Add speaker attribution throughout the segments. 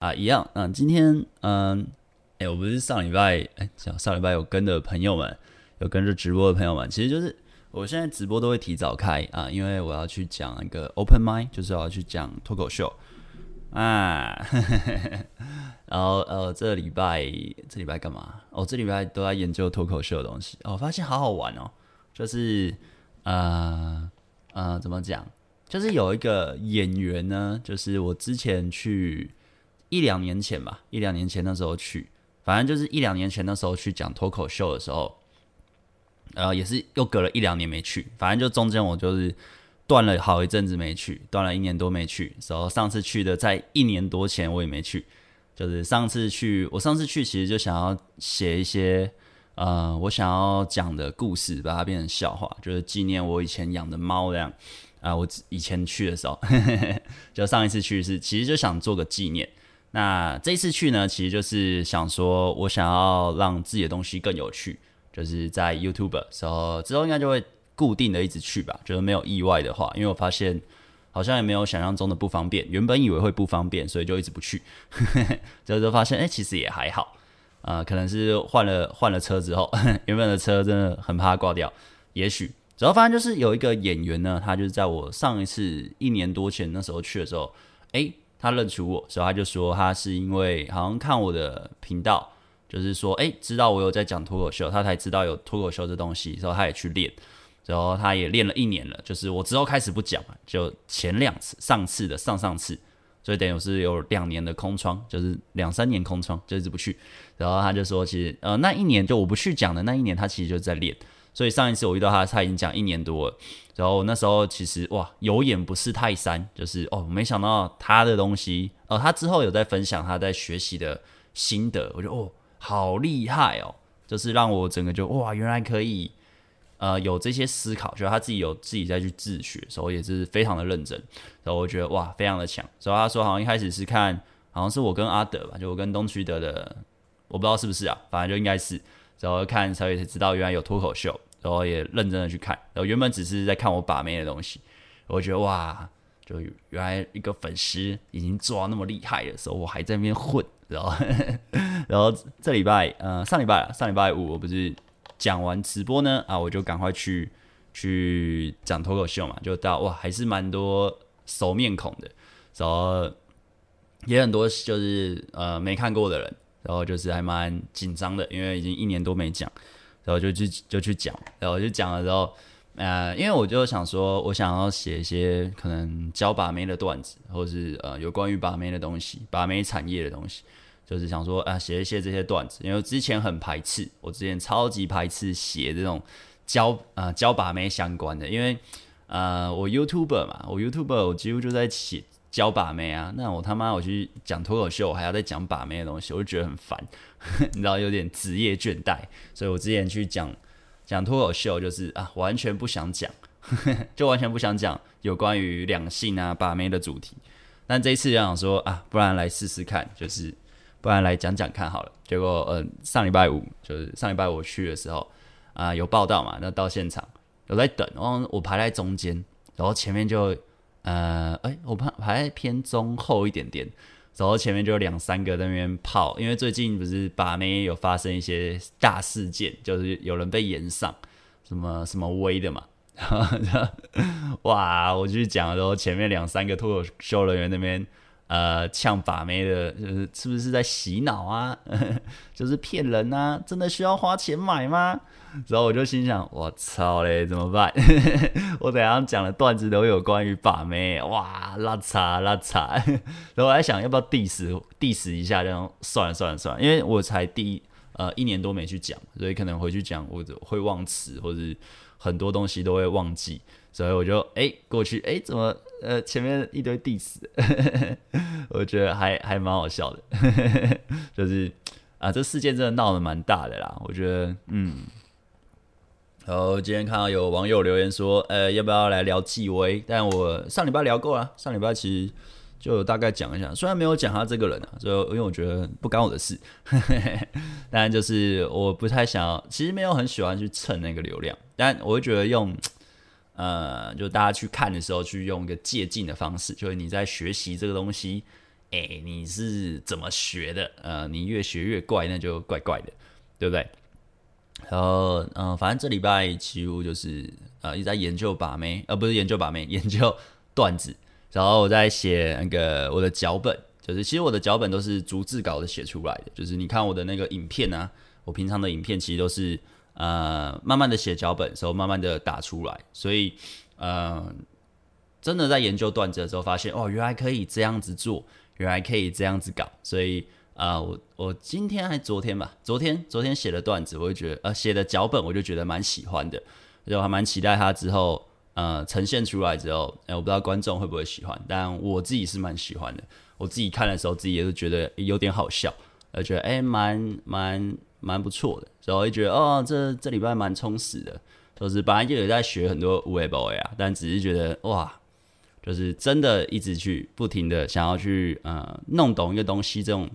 Speaker 1: 啊，一样，嗯，今天，嗯，哎，我不是上礼拜，哎，上上礼拜有跟的朋友们，有跟着直播的朋友们，其实就是我现在直播都会提早开啊，因为我要去讲一个 open mind，就是我要去讲脱口秀啊，然后呃，这礼拜这礼拜干嘛？哦，这礼拜都在研究脱口秀的东西，哦，我发现好好玩哦，就是呃呃，怎么讲？就是有一个演员呢，就是我之前去。一两年前吧，一两年前那时候去，反正就是一两年前那时候去讲脱口秀的时候，呃，也是又隔了一两年没去，反正就中间我就是断了好一阵子没去，断了一年多没去，然后上次去的在一年多前我也没去，就是上次去，我上次去其实就想要写一些呃我想要讲的故事，把它变成笑话，就是纪念我以前养的猫这样。啊，我以前去的时候，就上一次去是其实就想做个纪念。那这次去呢，其实就是想说，我想要让自己的东西更有趣，就是在 YouTube 时候之后应该就会固定的一直去吧，就是没有意外的话，因为我发现好像也没有想象中的不方便，原本以为会不方便，所以就一直不去，之 后就发现哎、其实也还好，啊、呃，可能是换了换了车之后，原本的车真的很怕挂掉，也许，主要发现就是有一个演员呢，他就是在我上一次一年多前那时候去的时候，哎、他认出我，所以他就说他是因为好像看我的频道，就是说，哎，知道我有在讲脱口秀，他才知道有脱口秀这东西，然后他也去练，然后他也练了一年了。就是我之后开始不讲，就前两次、上次的上上次，所以等于是有两年的空窗，就是两三年空窗，就一直不去。然后他就说，其实呃那一年就我不去讲的那一年，他其实就在练。所以上一次我遇到他，他已经讲一年多了。然后那时候其实哇，有眼不识泰山，就是哦，没想到他的东西哦，他之后有在分享他在学习的心得，我觉得哦，好厉害哦，就是让我整个就哇，原来可以呃有这些思考，觉得他自己有自己在去自学，所以也是非常的认真。然后我觉得哇，非常的强。所以他说好像一开始是看，好像是我跟阿德吧，就我跟东区德的，我不知道是不是啊，反正就应该是。然后看才知道原来有脱口秀，然后也认真的去看。然后原本只是在看我把妹的东西，我觉得哇，就原来一个粉丝已经做到那么厉害的时候，我还在那边混。然后，然后这礼拜，呃，上礼拜，上礼拜五我不是讲完直播呢啊，我就赶快去去讲脱口秀嘛，就到哇，还是蛮多熟面孔的，然后也很多就是呃没看过的人。然后就是还蛮紧张的，因为已经一年多没讲，然后就去就去讲，然后就讲了之后，呃，因为我就想说，我想要写一些可能教把妹的段子，或是呃有关于把妹的东西，把妹产业的东西，就是想说啊，写一些这些段子，因为之前很排斥，我之前超级排斥写这种教啊教把妹相关的，因为呃我 YouTuber 嘛，我 YouTuber 我几乎就在写。教把妹啊，那我他妈我去讲脱口秀，我还要再讲把妹的东西，我就觉得很烦，你知道有点职业倦怠，所以我之前去讲讲脱口秀，就是啊完全不想讲，就完全不想讲有关于两性啊把妹的主题。但这一次就想说啊，不然来试试看，就是不然来讲讲看好了。结果嗯、呃，上礼拜五就是上礼拜我去的时候啊，有报道嘛，那到现场我在等，然后我排在中间，然后前面就。呃，哎、我怕偏中厚一点点，然后前面就有两三个在那边泡，因为最近不是把妹有发生一些大事件，就是有人被延上，什么什么威的嘛，哇，我去讲的时候，前面两三个脱口秀人员那边。呃，呛把妹的，就是是不是在洗脑啊？就是骗人啊？真的需要花钱买吗？然后我就心想，我操嘞，怎么办？我等下讲的段子都有关于把妹，哇，拉碴拉碴。然后我还想要不要 diss diss 一下，这样算了算了算了，因为我才第一呃一年多没去讲，所以可能回去讲我会忘词，或者很多东西都会忘记。所以我就哎、过去哎、怎么呃前面一堆 diss，我觉得还还蛮好笑的，就是啊这事件真的闹得蛮大的啦，我觉得嗯，然后今天看到有网友留言说呃要不要来聊纪威，但我上礼拜聊过了，上礼拜其实就大概讲一下，虽然没有讲他这个人啊，就因为我觉得不干我的事，但就是我不太想要，其实没有很喜欢去蹭那个流量，但我会觉得用。呃，就大家去看的时候，去用一个借镜的方式，就是你在学习这个东西哎、你是怎么学的？呃，你越学越怪，那就怪怪的，对不对？然后，嗯、反正这礼拜几乎就是呃一直在研究把妹，呃，不是研究把妹，研究段子。然后我在写那个我的脚本，就是其实我的脚本都是逐字稿的写出来的。就是你看我的那个影片啊，我平常的影片其实都是呃慢慢的写脚本，时候慢慢的打出来。所以，呃，真的在研究段子的时候，发现哦，原来可以这样子做，原来可以这样子搞。所以，啊、呃，我我今天还昨天吧，昨天昨天写的段子，我就觉得呃写的脚本，我就觉得蛮喜欢的，就还蛮期待它之后。呃，呈现出来之后，哎，我不知道观众会不会喜欢，但我自己是蛮喜欢的。我自己看的时候，自己也是觉得有点好笑，而觉得哎，蛮蛮蛮不错的。然后就觉得哦，这这礼拜蛮充实的，就是本来就有在学很多 Web 啊，但只是觉得哇，就是真的一直去不停的想要去呃弄懂一个东西，这种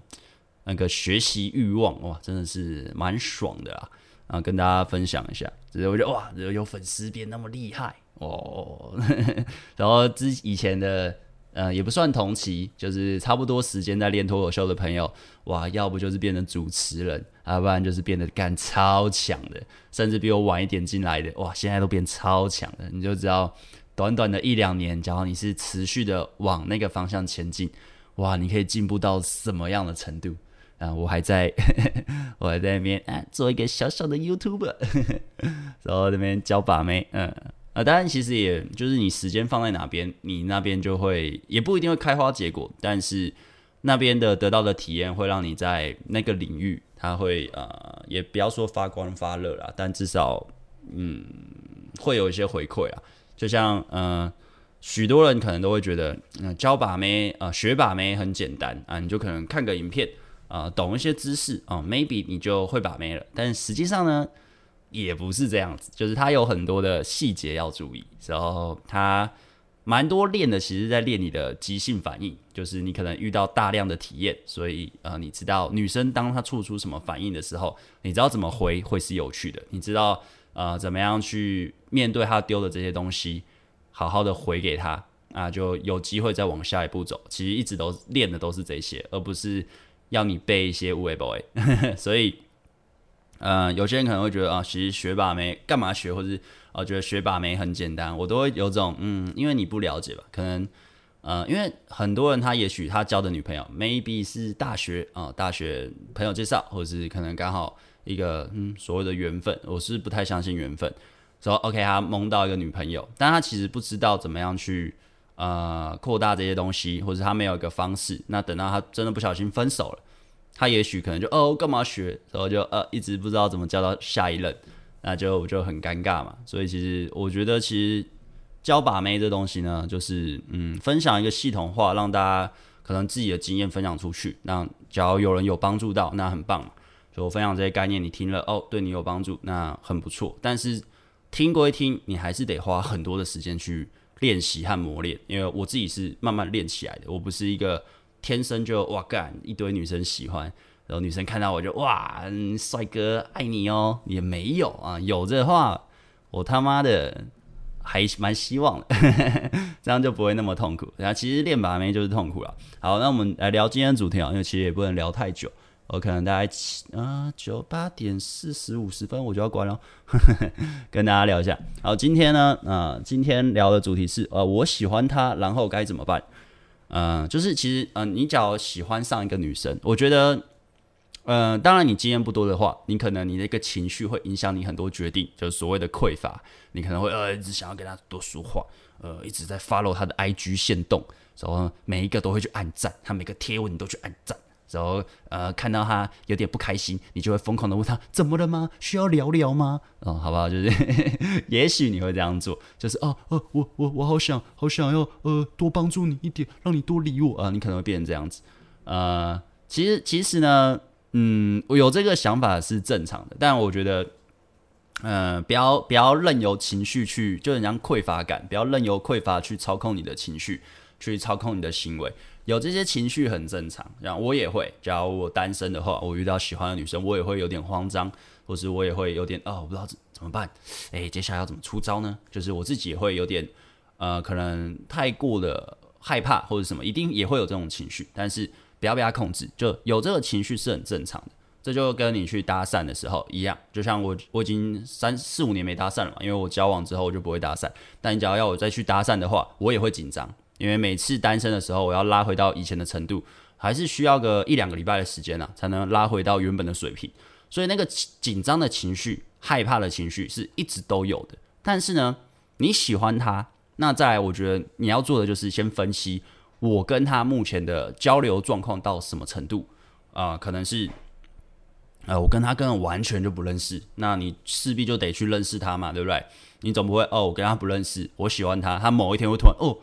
Speaker 1: 那个学习欲望哇，真的是蛮爽的啊。然后跟大家分享一下，只是我觉得哇，有粉丝变那么厉害。哦，然后之以前的，呃，也不算同期，就是差不多时间在练脱口秀的朋友，哇，要不就是变成主持人，要不然就是变得干超强的，甚至比我晚一点进来的，哇，现在都变超强的，你就知道，短短的一两年，假如你是持续的往那个方向前进，哇，你可以进步到什么样的程度？啊，我还在，我还在那边啊，做一个小小的 YouTube，然后那边教把妹，嗯。啊，当然，其实也就是你时间放在哪边，你那边就会也不一定会开花结果，但是那边的得到的体验会让你在那个领域，它会呃，也不要说发光发热啦，但至少嗯，会有一些回馈啊。就像嗯、呃，许多人可能都会觉得，嗯、教把妹啊、学把妹很简单啊，你就可能看个影片啊、懂一些知识啊、，maybe 你就会把妹了。但实际上呢？也不是这样子，就是它有很多的细节要注意，然后它蛮多练的，其实在练你的即兴反应，就是你可能遇到大量的体验，所以呃，你知道女生当她做出什么反应的时候，你知道怎么回会是有趣的，你知道呃怎么样去面对她丢的这些东西，好好的回给她，啊，就有机会再往下一步走。其实一直都练的都是这些，而不是要你背一些有的没的，所以。呃，有些人可能会觉得啊，其实学把妹干嘛学，或是啊，觉得学把妹很简单，我都会有种嗯，因为你不了解吧，可能呃，因为很多人他也许他交的女朋友 maybe 是大学啊，大学朋友介绍，或者是可能刚好一个嗯所谓的缘分，我是不太相信缘分，说 OK 他蒙到一个女朋友，但他其实不知道怎么样去呃扩大这些东西，或者他没有一个方式，那等到他真的不小心分手了。他也许可能就哦干嘛学，然后就呃一直不知道怎么教到下一任，那就就很尴尬嘛。所以其实我觉得，其实教把妹这东西呢，就是嗯分享一个系统化，让大家可能自己的经验分享出去。那假如有人有帮助到，那很棒。就我分享这些概念，你听了哦，对你有帮助，那很不错。但是听归听，你还是得花很多的时间去练习和磨练。因为我自己是慢慢练起来的，我不是一个。天生就哇干一堆女生喜欢，然后女生看到我就哇，帅哥爱你哦，也没有啊，有这话我他妈的还蛮希望的，这样就不会那么痛苦。然后其实练把妹就是痛苦了。好，那我们来聊今天的主题啊，因为其实也不能聊太久，我可能大概七啊九八点四十五十分我就要关了，跟大家聊一下。好，今天呢啊，今天聊的主题是呃，我喜欢他，然后该怎么办？嗯、就是其实，嗯、你只要喜欢上一个女生，我觉得，嗯、呃，当然你经验不多的话，你可能你的一个情绪会影响你很多决定，就是所谓的匮乏，你可能会呃一直想要跟她多说话，呃，一直在 follow 她的 IG 线动，然后每一个都会去按赞，她每个贴文你都去按赞。然后，呃，看到他有点不开心，你就会疯狂的问他怎么了吗？需要聊聊吗？哦，好不好？就是，也许你会这样做，就是哦哦，我我我好想好想要呃多帮助你一点，让你多理我啊，你可能会变成这样子。呃，其实其实呢，嗯，我有这个想法是正常的，但我觉得，嗯、不要不要任由情绪去，就很像匮乏感，不要任由匮乏去操控你的情绪，去操控你的行为。有这些情绪很正常，然后我也会。假如我单身的话，我遇到喜欢的女生，我也会有点慌张，或是我也会有点哦，我不知道怎怎么办。诶，接下来要怎么出招呢？就是我自己也会有点，呃，可能太过的害怕或者什么，一定也会有这种情绪，但是不要被他控制，就有这个情绪是很正常的。这就跟你去搭讪的时候一样，就像我我已经三四五年没搭讪了嘛，因为我交往之后我就不会搭讪。但你只要要我再去搭讪的话，我也会紧张，因为每次单身的时候，我要拉回到以前的程度，还是需要个一两个礼拜的时间啊，才能拉回到原本的水平。所以那个紧张的情绪、害怕的情绪是一直都有的。但是呢，你喜欢他，那再来，我觉得你要做的就是先分析我跟他目前的交流状况到什么程度啊、可能是。呃，我跟他根本完全就不认识，那你势必就得去认识他嘛，对不对？你总不会哦，我跟他不认识，我喜欢他，他某一天会突然哦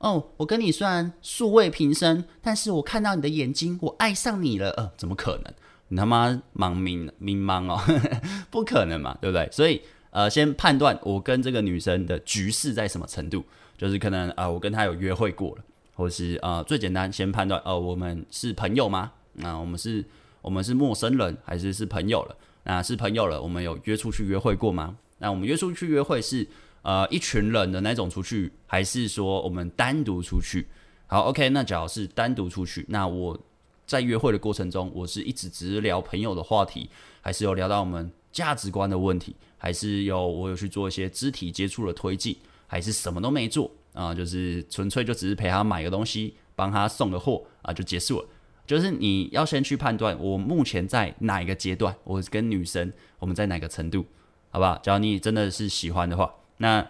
Speaker 1: 哦，我跟你虽然素未平生，但是我看到你的眼睛，我爱上你了，呃，怎么可能？你他妈盲迷迷茫哦，不可能嘛，对不对？所以呃，先判断我跟这个女生的局势在什么程度，就是可能啊、我跟她有约会过了，或是啊、呃，最简单先判断哦、呃，我们是朋友吗？那、我们是。我们是陌生人还是是朋友了？那是朋友了，我们有约出去约会过吗？那我们约出去约会是呃一群人的那种出去，还是说我们单独出去？好，OK，那假如是单独出去，那我在约会的过程中，我是一直只是聊朋友的话题，还是有聊到我们价值观的问题，还是有我有去做一些肢体接触的推进，还是什么都没做啊、就是纯粹就只是陪他买个东西，帮他送个货啊、就结束了。就是你要先去判断我目前在哪一个阶段，我跟女生我们在哪个程度，好不好？假如你真的是喜欢的话，那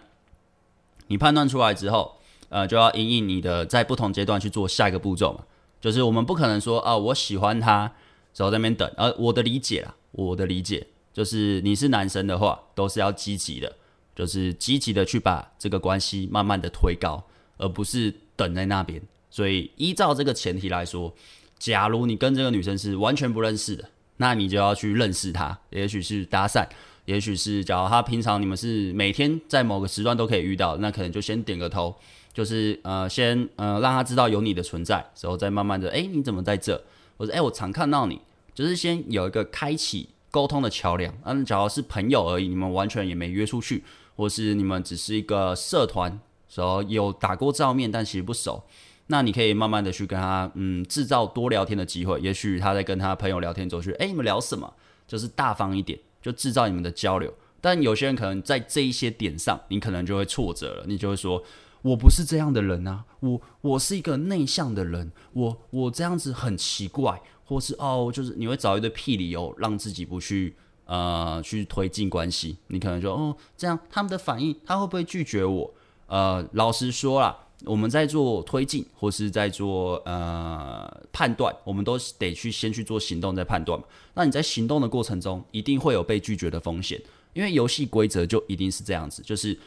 Speaker 1: 你判断出来之后，呃，就要因应你的在不同阶段去做下一个步骤嘛。就是我们不可能说啊，我喜欢他，然后在那边等。而我的理解啦，我的理解就是你是男生的话，都是要积极的，就是积极的去把这个关系慢慢的推高，而不是等在那边。所以依照这个前提来说。假如你跟这个女生是完全不认识的，那你就要去认识她，也许是搭讪，也许是假如他平常你们是每天在某个时段都可以遇到，那可能就先点个头，就是呃先呃让他知道有你的存在，然后再慢慢的哎、你怎么在这？或者哎、我常看到你，就是先有一个开启沟通的桥梁。嗯，假如是朋友而已，你们完全也没约出去，或是你们只是一个社团，时候有打过照面，但其实不熟。那你可以慢慢的去跟他，嗯，制造多聊天的机会。也许他在跟他朋友聊天走去，哎，你们聊什么？就是大方一点，就制造你们的交流。但有些人可能在这一些点上，你可能就会挫折了。你就会说，我不是这样的人啊，我我是一个内向的人，我我这样子很奇怪，或是哦，就是你会找一堆屁理由让自己不去呃去推进关系。你可能就哦这样，他们的反应，他会不会拒绝我？呃，老实说啦。我们在做推进，或是在做呃判断，我们都得去先去做行动再判断嘛。那你在行动的过程中，一定会有被拒绝的风险，因为游戏规则就一定是这样子，就是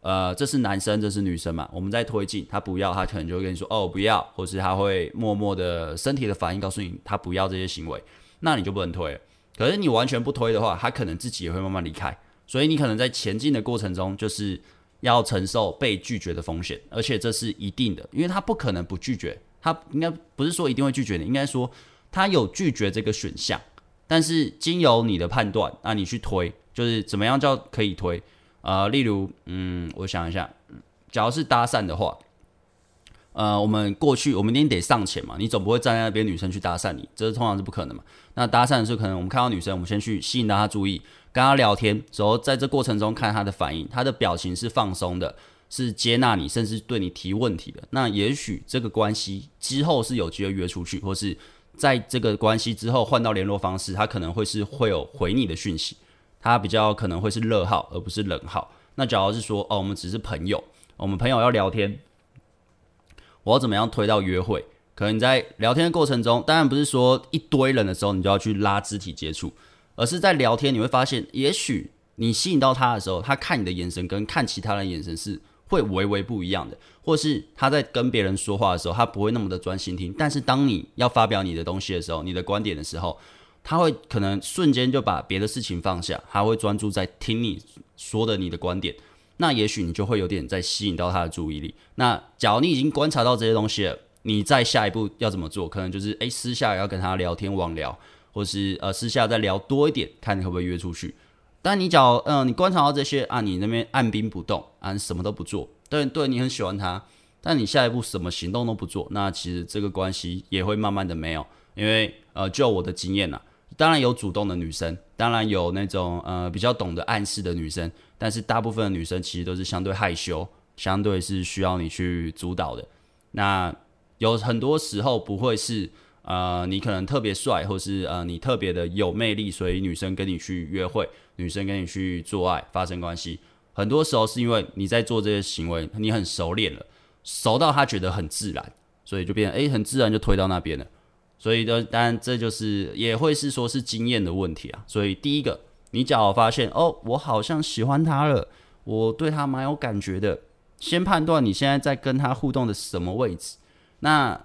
Speaker 1: 呃这是男生，这是女生嘛。我们在推进，他不要，他可能就会跟你说哦不要，或是他会默默的身体的反应告诉你他不要这些行为，那你就不能推。可是你完全不推的话，他可能自己也会慢慢离开，所以你可能在前进的过程中就是。要承受被拒绝的风险，而且这是一定的，因为他不可能不拒绝，他应该不是说一定会拒绝你，应该说他有拒绝这个选项，但是经由你的判断，那你去推，就是怎么样叫可以推？呃，例如，嗯，我想一下，假如是搭讪的话，呃，我们过去我们一定得上前嘛，你总不会站在那边女生去搭讪你，这是通常是不可能嘛。那搭讪的时候，可能我们看到女生，我们先去吸引到她注意。跟她聊天，然后在这过程中看她的反应，她的表情是放松的，是接纳你，甚至对你提问题的。那也许这个关系之后是有机会约出去，或是在这个关系之后换到联络方式，他可能会是会有回你的讯息，他比较可能会是热号而不是冷号。那假如是说哦，我们只是朋友，我们朋友要聊天，我要怎么样推到约会？可能在聊天的过程中，当然不是说一堆人的时候你就要去拉肢体接触。而是在聊天，你会发现，也许你吸引到他的时候，他看你的眼神跟看其他人的眼神是会微微不一样的，或是他在跟别人说话的时候，他不会那么的专心听。但是当你要发表你的东西的时候，你的观点的时候，他会可能瞬间就把别的事情放下，他会专注在听你说的你的观点。那也许你就会有点在吸引到他的注意力。那假如你已经观察到这些东西了，你再下一步要怎么做？可能就是诶，私下要跟他聊天网聊。或是呃私下再聊多一点，看你会不会约出去。但你假如嗯、你观察到这些啊，你那边按兵不动啊，什么都不做，对对，你很喜欢他，但你下一步什么行动都不做，那其实这个关系也会慢慢的没有。因为呃，就我的经验呐，当然有主动的女生，当然有那种呃比较懂得暗示的女生，但是大部分的女生其实都是相对害羞，相对是需要你去主导的。那有很多时候不会是呃你可能特别帅，或是呃你特别的有魅力，所以女生跟你去约会，女生跟你去做爱发生关系。很多时候是因为你在做这些行为，你很熟练了，熟到他觉得很自然，所以就变诶，很自然就推到那边了。所以呢，当然这就是也会是说是经验的问题啊。所以第一个，你只要发现哦，我好像喜欢他了，我对他蛮有感觉的，先判断你现在在跟他互动的什么位置。那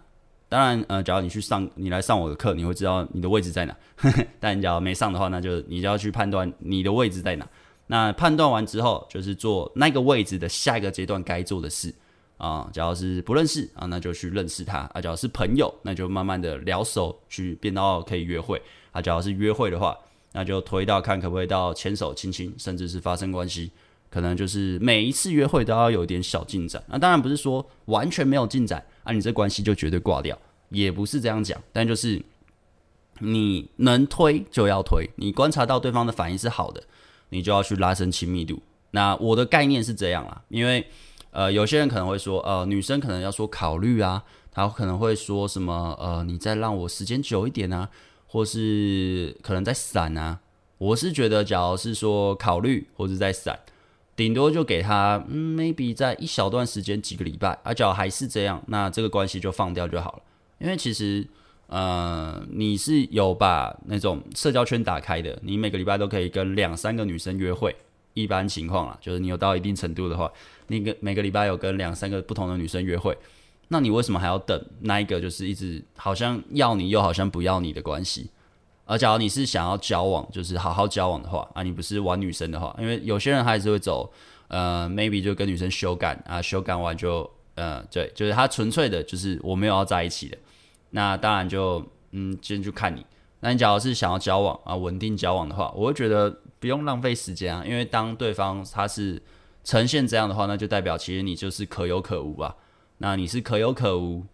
Speaker 1: 当然，呃，假如你去上，你来上我的课，你会知道你的位置在哪。但你假如没上的话，那就你就要去判断你的位置在哪。那判断完之后，就是做那个位置的下一个阶段该做的事啊。假如是不认识啊，那就去认识他啊；假如是朋友，那就慢慢的聊熟，去变到可以约会啊；假如是约会的话，那就推到看可不可以到牵手、亲亲，甚至是发生关系。可能就是每一次约会都要有点小进展。那当然不是说完全没有进展啊，你这关系就绝对挂掉，也不是这样讲。但就是你能推就要推，你观察到对方的反应是好的。你就要去拉伸亲密度。那我的概念是这样啦，因为呃，有些人可能会说，呃，女生可能要说考虑啊，她可能会说什么，呃，你再让我时间久一点啊，或是可能再闪啊。我是觉得，假如是说考虑或者再闪，顶多就给他，嗯，maybe 在一小段时间几个礼拜，而假如还是这样，那这个关系就放掉就好了。因为其实。呃，你是有把那种社交圈打开的，你每个礼拜都可以跟两三个女生约会。一般情况啊，就是你有到一定程度的话，你个每个礼拜有跟两三个不同的女生约会，那你为什么还要等那一个就是一直好像要你又好像不要你的关系？而假如你是想要交往，就是好好交往的话啊，你不是玩女生的话，因为有些人还是会走，呃，maybe 就跟女生修改啊，修改完就，呃，对，就是他纯粹的就是我没有要在一起的。那当然就嗯，今天就看你。那你假如是想要交往啊，稳定交往的话，我会觉得不用浪费时间啊，因为当对方他是呈现这样的话，那就代表其实你就是可有可无啊。那你是可有可无，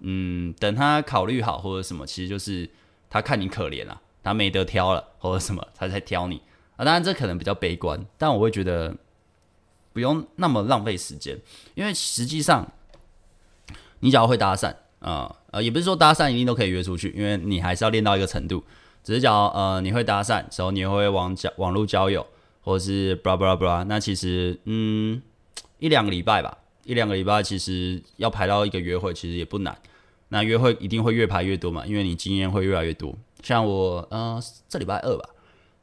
Speaker 1: 嗯，等他考虑好或者什么，其实就是他看你可怜啊，他没得挑了或者什么，他才挑你啊。当然这可能比较悲观，但我会觉得不用那么浪费时间，因为实际上你只要会搭讪。啊、呃，呃，也不是说搭讪一定都可以约出去，因为你还是要练到一个程度。只是讲，呃，你会搭讪，然后你也会网交网络交友，或者是 blah blah blah，那其实，嗯，一两个礼拜吧，一两个礼拜其实要排到一个约会，其实也不难。那约会一定会越排越多嘛，因为你经验会越来越多。像我，呃，这礼拜二吧，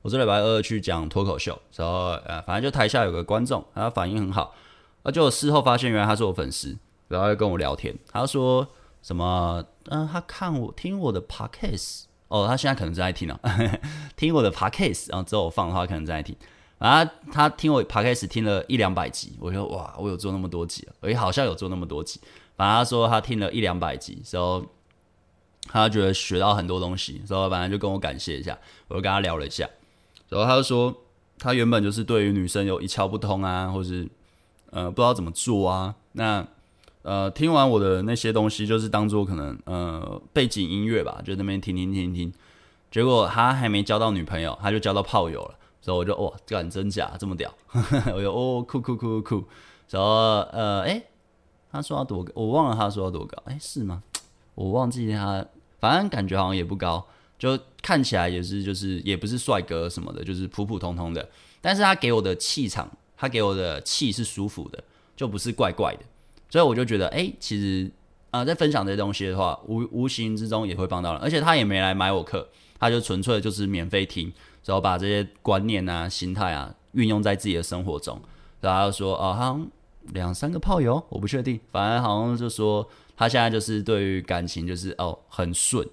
Speaker 1: 我这礼拜二去讲脱口秀，然后，呃，反正就台下有个观众，他反应很好，那就事后发现原来他是我粉丝，然后又跟我聊天，他说。什么？嗯、他看我听我的 podcast 哦，他现在可能正在听啊，听我的 podcast 然后之后我放的话，可能正在听。啊，他听我 podcast 听了一两百集，我说哇，我有做那么多集啊，诶、好像有做那么多集。反正他说他听了一两百集，之后他觉得学到很多东西，之后反正就跟我感谢一下，我就跟他聊了一下，然后他就说他原本就是对于女生有一窍不通啊，或是呃不知道怎么做啊，那。呃，听完我的那些东西，就是当做可能呃背景音乐吧，就那边听听听听。结果他还没交到女朋友，他就交到炮友了。所以我就哇，干真假这么屌？我就哦酷酷酷酷酷。然后呃，哎、他说要多高，我忘了他说要多高。哎、是吗？我忘记他，反正感觉好像也不高，就看起来也是就是也不是帅哥什么的，就是普普通通的。但是他给我的气场，他给我的气是舒服的，就不是怪怪的。所以我就觉得，哎、其实啊、呃，在分享这些东西的话，无无形之中也会帮到人。而且他也没来买我课，他就纯粹就是免费听，然后把这些观念啊、心态啊运用在自己的生活中。然后说，哦，好像两三个炮友，我不确定，反正好像就说他现在就是对于感情就是哦很顺，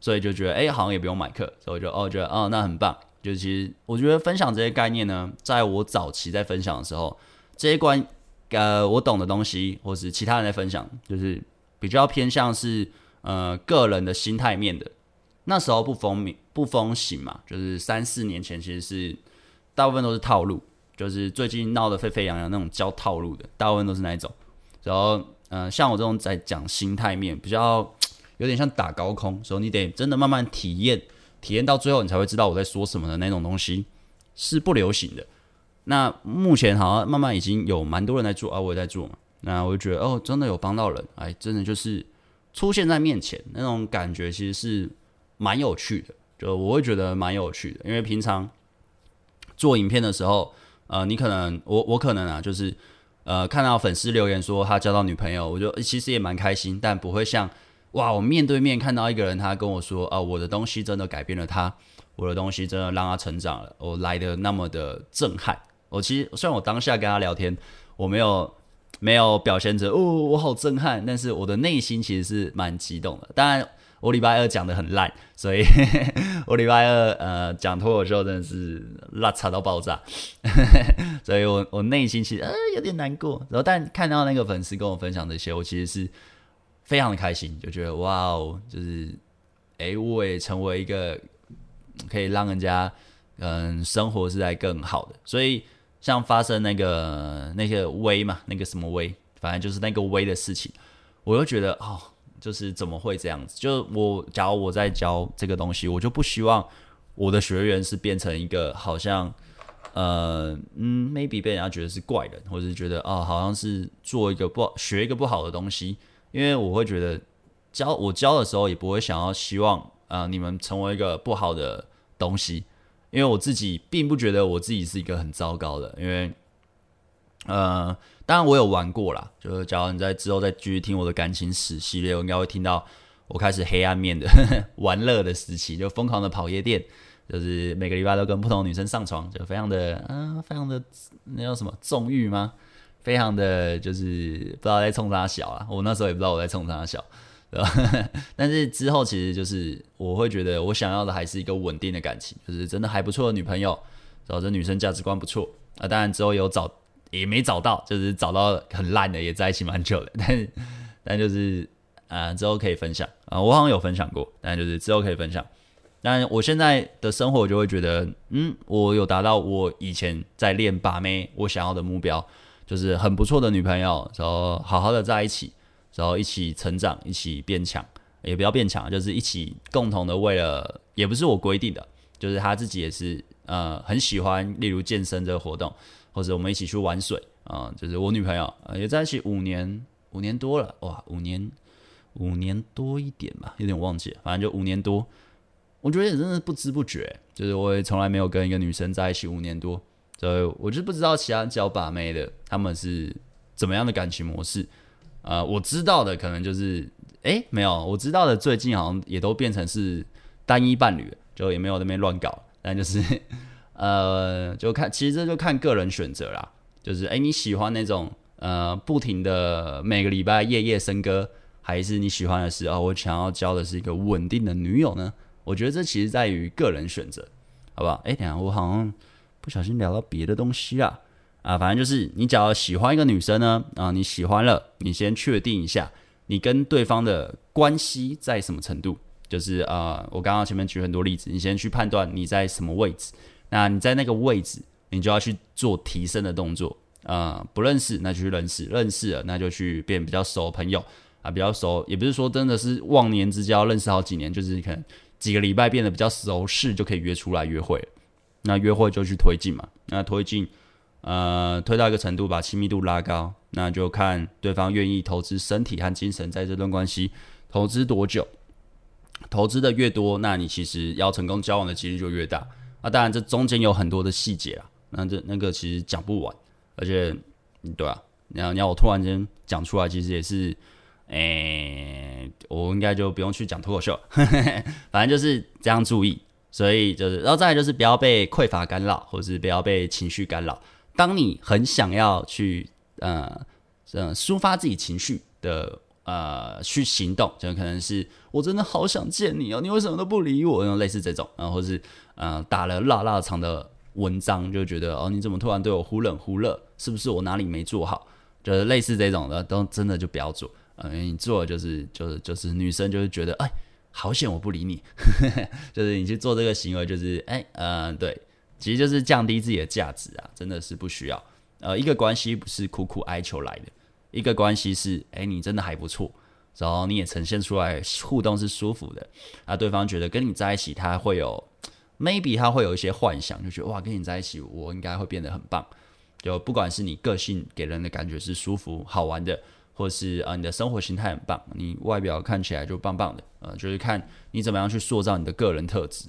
Speaker 1: 所以就觉得，哎、好像也不用买课，所以我就哦觉得哦那很棒。就其实我觉得分享这些概念呢，在我早期在分享的时候，这些观。呃，我懂的东西，或是其他人在分享，就是比较偏向是呃个人的心态面的。那时候不风靡不风行嘛，就是三四年前，其实是大部分都是套路，就是最近闹得沸沸扬扬那种教套路的，大部分都是那一种。然后呃，像我这种在讲心态面，比较有点像打高空，所以你得真的慢慢体验，体验到最后你才会知道我在说什么的那种东西是不流行的。那目前好像慢慢已经有蛮多人在做啊，我也在做嘛。那我就觉得哦，真的有帮到人，哎，真的就是出现在面前那种感觉，其实是蛮有趣的。就我会觉得蛮有趣的，因为平常做影片的时候，呃，你可能我我可能啊，就是呃看到粉丝留言说他交到女朋友，我就其实也蛮开心，但不会像哇，我面对面看到一个人，他跟我说啊，我的东西真的改变了他，我的东西真的让他成长了，我来的那么的震撼。我其实虽然我当下跟他聊天，我没有没有表现着哦，我好震撼，但是我的内心其实是蛮激动的。当然。我礼拜二讲得很烂，所以 我礼拜二呃讲脱口秀真的是拉差到爆炸，所以我我内心其实呃有点难过。然后但看到那个粉丝跟我分享这些，我其实是非常的开心，就觉得哇哦，就是哎、我也成为一个可以让人家嗯生活是在更好的。所以像发生那个那些威嘛，那个什么威，反正就是那个威的事情，我又觉得哦。就是怎么会这样子？就我假如我在教这个东西，我就不希望我的学员是变成一个好像呃嗯，maybe 被人家觉得是怪人，或者是觉得哦，好像是做一个不学一个不好的东西。因为我会觉得教我教的时候，也不会想要希望啊、你们成为一个不好的东西。因为我自己并不觉得我自己是一个很糟糕的，因为呃。当然我有玩过啦，就是假如你在之后再继续听我的感情史系列，我应该会听到我开始黑暗面的 玩乐的时期，就疯狂的跑夜店，就是每个礼拜都跟不同女生上床，就非常的啊，非常的那叫什么纵欲吗？非常的就是不知道在冲啥小啊，我那时候也不知道我在冲啥小，对吧？但是之后其实就是我会觉得我想要的还是一个稳定的感情，就是真的还不错的女朋友，找这女生价值观不错啊，当然之后有找。也没找到，就是找到很烂的，也在一起蛮久的，但但就是啊、呃，之后可以分享啊、我好像有分享过，但就是之后可以分享。但我现在的生活，我就会觉得，嗯，我有达到我以前在练把妹我想要的目标，就是很不错的女朋友，然后好好的在一起，然后一起成长，一起变强，也不要变强，就是一起共同的为了，也不是我规定的，就是他自己也是呃很喜欢，例如健身这个活动。或者我们一起去玩水啊、就是我女朋友、呃，也在一起五年，五年多了哇，五年，五年多一点吧，有点忘记了，反正就五年多。我觉得也真的不知不觉，就是我也从来没有跟一个女生在一起五年多，所以我就不知道其他交把妹的他们是怎么样的感情模式、呃。我知道的可能就是，哎、没有，我知道的最近好像也都变成是单一伴侣，就也没有那边乱搞，但就是。呃，就看，其实这就看个人选择啦。就是，哎，你喜欢那种呃不停的每个礼拜夜夜笙歌，还是你喜欢的是哦，我想要交的是一个稳定的女友呢？我觉得这其实在于个人选择，好不好？哎，等下我好像不小心聊到别的东西啊啊，反正就是你只要喜欢一个女生呢，啊，你喜欢了，你先确定一下你跟对方的关系在什么程度。就是啊，我刚刚前面举很多例子，你先去判断你在什么位置。那你在那个位置，你就要去做提升的动作啊、不认识，那就去认识；认识了，那就去变比较熟朋友啊，比较熟，也不是说真的是忘年之交，认识好几年，就是可能几个礼拜变得比较熟识，就可以约出来约会。那约会就去推进嘛，那推进，呃，推到一个程度，把亲密度拉高，那就看对方愿意投资身体和精神在这段关系，投资多久，投资的越多，那你其实要成功交往的几率就越大。那、当然，这中间有很多的细节啊，那这那个其实讲不完，而且，对啊，你要你要我突然间讲出来，其实也是，诶、欸，我应该就不用去讲脱口秀，反正就是这样注意，所以就是，然后再来就是不要被匮乏干扰，或者是不要被情绪干扰。当你很想要去，呃，呃，抒发自己情绪的。呃，去行动，就可能是我真的好想见你哦，你为什么都不理我？然后类似这种，然后是呃打了辣辣长的文章，就觉得哦，你怎么突然对我忽冷忽热？是不是我哪里没做好？就是类似这种的，都真的就不要做。嗯、呃，你做就是就是就是女生就是觉得哎，好险我不理你，就是你去做这个行为，就是哎，嗯、呃，对，其实就是降低自己的价值啊，真的是不需要。呃，一个关系不是苦苦哀求来的。一个关系是，哎、你真的还不错，然后你也呈现出来互动是舒服的，啊，对方觉得跟你在一起，他会有 maybe 他会有一些幻想，就觉得哇，跟你在一起，我应该会变得很棒。就不管是你个性给人的感觉是舒服好玩的，或是啊你的生活形态很棒，你外表看起来就棒棒的，呃，就是看你怎么样去塑造你的个人特质。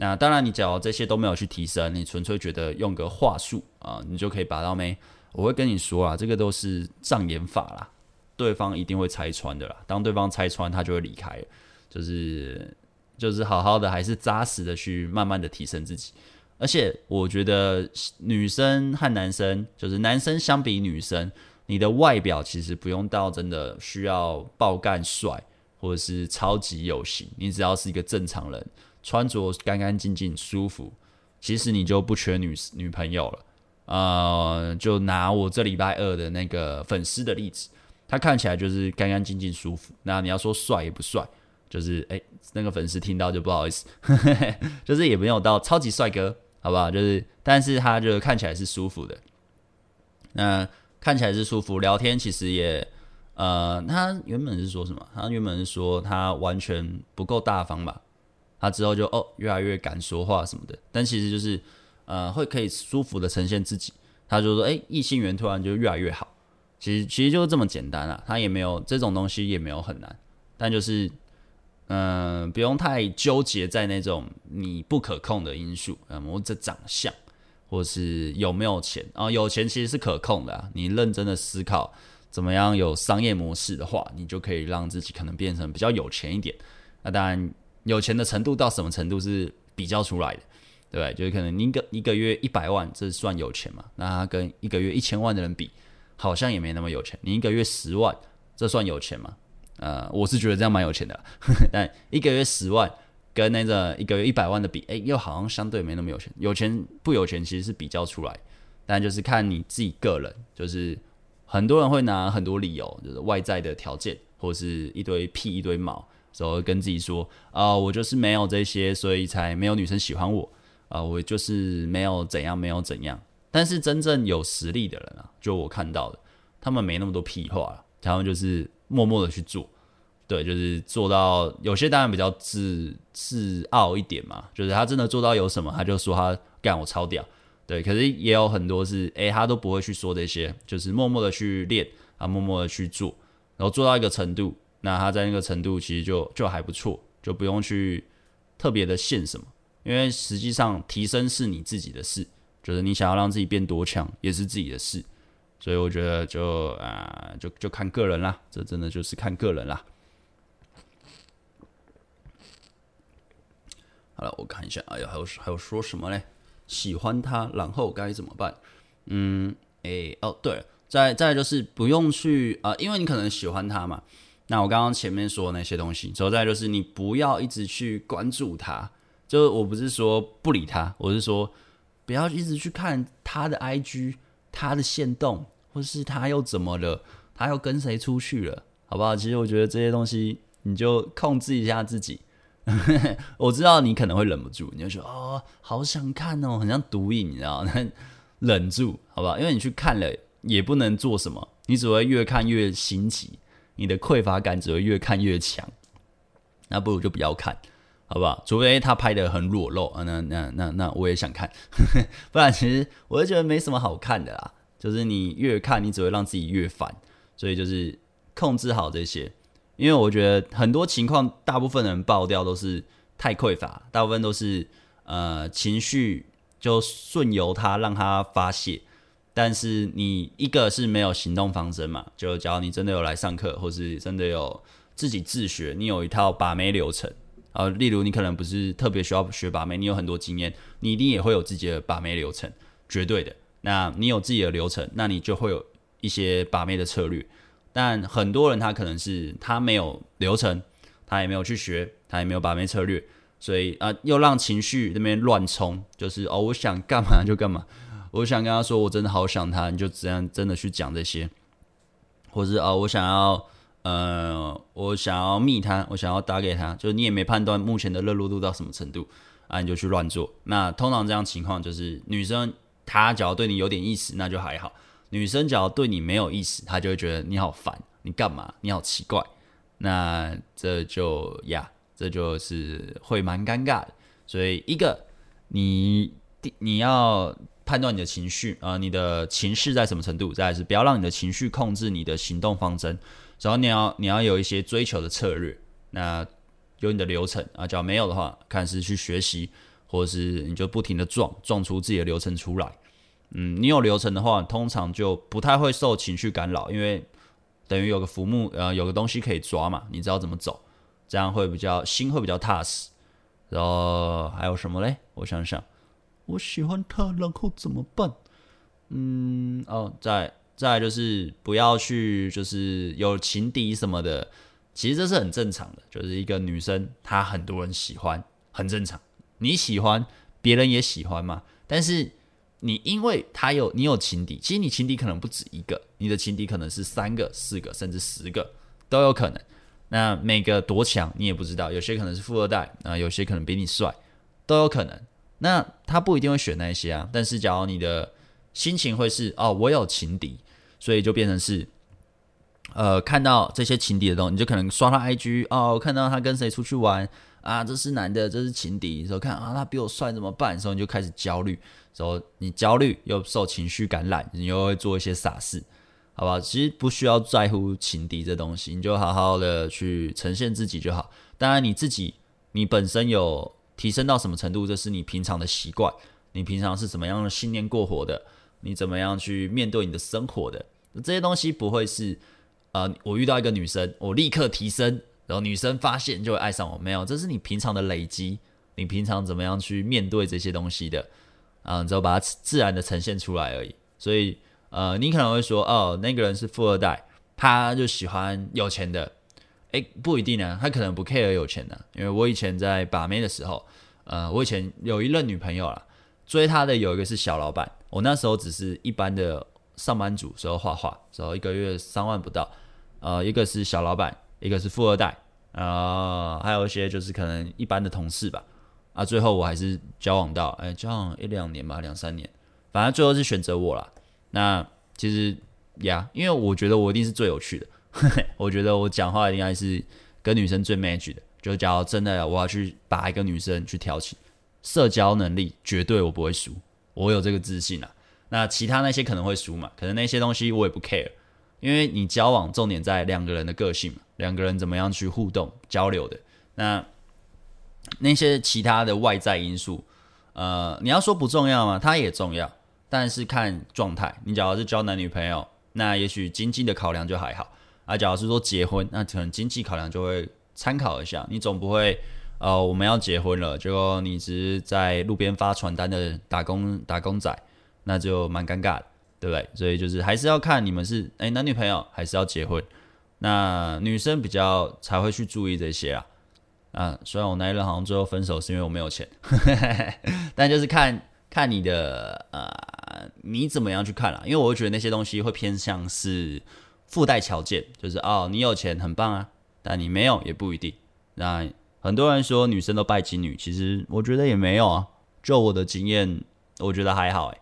Speaker 1: 那当然，你只要这些都没有去提升，你纯粹觉得用个话术啊，你就可以把到妹。我会跟你说啊，这个都是障眼法啦，对方一定会拆穿的啦。当对方拆穿，他就会离开，就是就是好好的，还是扎实的去慢慢的提升自己。而且我觉得女生和男生，就是男生相比女生，你的外表其实不用到真的需要爆干帅，或者是超级有型，你只要是一个正常人，穿着干干净净、舒服，其实你就不缺女女朋友了。呃，就拿我这礼拜二的那个粉丝的例子，他看起来就是干干净净、舒服。那你要说帅也不帅，就是诶、那个粉丝听到就不好意思，就是也没有到超级帅哥。好不好？就是，但是他就看起来是舒服的。那看起来是舒服，聊天其实也，呃，他原本是说什么？他原本是说他完全不够大方吧？他之后就哦，越来越敢说话什么的。但其实就是，呃，会可以舒服的呈现自己。他就说，哎，异性缘突然就越来越好。其实其实就是这么简单啊，他也没有这种东西，也没有很难，但就是。嗯、不用太纠结在那种你不可控的因素，嗯，我这长相，或是有没有钱啊？有钱其实是可控的啊。你认真的思考怎么样有商业模式的话，你就可以让自己可能变成比较有钱一点。那当然，有钱的程度到什么程度是比较出来的，对？就是可能你一个一个月一百万，这算有钱嘛？那跟一个月一千万的人比，好像也没那么有钱。你一个月十万，这算有钱吗？呃，我是觉得这样蛮有钱的，但一个月十万跟那个一个月一百万的比，哎、又好像相对没那么有钱。有钱不有钱其实是比较出来，但就是看你自己个人，就是很多人会拿很多理由，就是外在的条件或是一堆屁一堆毛，然后跟自己说啊、我就是没有这些，所以才没有女生喜欢我啊、我就是没有怎样没有怎样。但是真正有实力的人啊，就我看到的，他们没那么多屁话，他们就是。默默的去做，对，就是做到有些当然比较自自傲一点嘛，就是他真的做到有什么，他就说他干我超屌，对。可是也有很多是，诶，他都不会去说这些，就是默默的去练啊，默默的去做，然后做到一个程度，那他在那个程度其实就就还不错，就不用去特别的限什么，因为实际上提升是你自己的事，就是你想要让自己变多强也是自己的事。所以我觉得就啊，就就看个人啦，这真的就是看个人啦。好了，我看一下，哎呀，还有还有说什么嘞？喜欢他，然后该怎么办？嗯，哎、哦，对，再再就是不用去啊、因为你可能喜欢他嘛。那我刚刚前面说的那些东西，之后再就是你不要一直去关注他，就我不是说不理他，我是说不要一直去看他的 IG。他的线动，或是他又怎么了？他又跟谁出去了？好不好？其实我觉得这些东西，你就控制一下自己。我知道你可能会忍不住，你就说哦，好想看哦，很像毒瘾，你知道吗？忍住，好不好？因为你去看了也不能做什么，你只会越看越心急，你的匮乏感只会越看越强。那不如就不要看，好不好？除非他拍得很裸露啊，那那那那我也想看，不然其实我就觉得没什么好看的啦。就是你越看，你只会让自己越烦，所以就是控制好这些。因为我觉得很多情况，大部分人爆掉都是太匮乏，大部分都是呃情绪就顺由他让他发泄，但是你一个是没有行动方针嘛，就假如你真的有来上课，或是真的有自己自学，你有一套把妹流程。啊，例如你可能不是特别需要学把妹，你有很多经验，你一定也会有自己的把妹流程，绝对的。那你有自己的流程，那你就会有一些把妹的策略。但很多人他可能是他没有流程，他也没有去学，他也没有把妹策略，所以啊，又让情绪那边乱冲，就是哦，我想干嘛就干嘛，我想跟他说我真的好想他，你就这样真的去讲这些，或是哦，我想要。呃，我想要密他，我想要打给他，就是你也没判断目前的热络度到什么程度啊，你就去乱做。那通常这样情况就是女生她只要对你有点意思，那就还好。女生只要对你没有意思，她就会觉得你好烦，你干嘛？你好奇怪。那这就呀，这就是会蛮尴尬的。所以一个，你你要判断你的情绪啊、你的情绪在什么程度？再来是不要让你的情绪控制你的行动方针。然后你要你要有一些追求的策略。那有你的流程啊，假如没有的话，看是去学习，或者是你就不停的撞撞出自己的流程出来。嗯，你有流程的话，通常就不太会受情绪干扰，因为等于有个浮木，呃，有个东西可以抓嘛，你知道怎么走，这样会比较心会比较踏实。然后还有什么嘞？我想想，我喜欢他，然后怎么办？嗯，哦，再再就是不要去，就是有情敌什么的，其实这是很正常的，就是一个女生她很多人喜欢，很正常。你喜欢，别人也喜欢嘛，但是。你因为他有你有情敌，其实你情敌可能不止一个，你的情敌可能是三个、四个，甚至十个都有可能。那每个多强你也不知道，有些可能是富二代啊，有些可能比你帅，都有可能。那他不一定会选那些啊。但是假如你的心情会是哦，我有情敌，所以就变成是呃，看到这些情敌的东西，你就可能刷他 IG 哦，看到他跟谁出去玩啊，这是男的，这是情敌，时候看啊，他比我帅怎么办？时候你就开始焦虑。说你焦虑又受情绪感染，你又会做一些傻事，好吧？其实不需要在乎情敌这东西，你就好好的去呈现自己就好。当然你自己你本身有提升到什么程度，这是你平常的习惯，你平常是怎么样的信念过活的，你怎么样去面对你的生活的，这些东西不会是呃，我遇到一个女生，我立刻提升，然后女生发现就会爱上我，没有，这是你平常的累积，你平常怎么样去面对这些东西的。嗯，只有把它自然的呈现出来而已。所以，呃，你可能会说，哦，那个人是富二代，他就喜欢有钱的。诶，不一定啊，他可能不 care 有钱的。因为我以前在把妹的时候，呃，我以前有一任女朋友啦，追她的有一个是小老板，我那时候只是一般的上班族，时候画画，时候一个月三万不到。呃，一个是小老板，一个是富二代，呃，还有一些就是可能一般的同事吧。啊，最后我还是交往到，哎，交往一两年吧，两三年，反正最后是选择我啦。那其实呀，因为我觉得我一定是最有趣的，我觉得我讲话应该是跟女生最 match 的。就假如真的我要去把一个女生去挑起，社交能力绝对我不会输，我有这个自信啊。那其他那些可能会输嘛，可能那些东西我也不 care，因为你交往重点在两个人的个性嘛，两个人怎么样去互动交流的那。那些其他的外在因素，呃，你要说不重要吗？它也重要，但是看状态。你假如是交男女朋友，那也许经济的考量就还好啊。假如是说结婚，那可能经济考量就会参考一下。你总不会，呃，我们要结婚了，结果你只是在路边发传单的打工打工仔，那就蛮尴尬的，对不对？所以就是还是要看你们是哎男女朋友，还是要结婚。那女生比较才会去注意这些啊。啊，虽然我那一任好像最后分手是因为我没有钱，但就是看看你的呃，你怎么样去看啦？因为我会觉得那些东西会偏向是附带条件，就是哦，你有钱很棒啊，但你没有也不一定。那很多人说女生都拜金女，其实我觉得也没有啊。就我的经验，我觉得还好诶。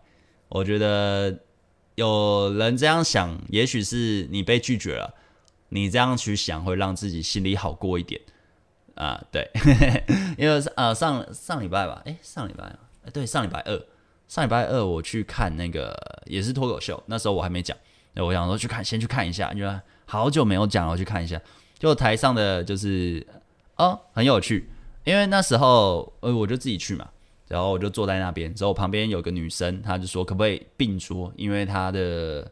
Speaker 1: 我觉得有人这样想，也许是你被拒绝了，你这样去想会让自己心里好过一点。啊，对，因为呃上上礼拜吧，诶，上礼拜，对，上礼拜二，上礼拜二我去看那个也是脱口秀，那时候我还没讲，我想说去看，先去看一下，因为好久没有讲了，我去看一下，就台上的就是哦很有趣，因为那时候呃我就自己去嘛，然后我就坐在那边，之后旁边有个女生，她就说可不可以并桌，因为她的。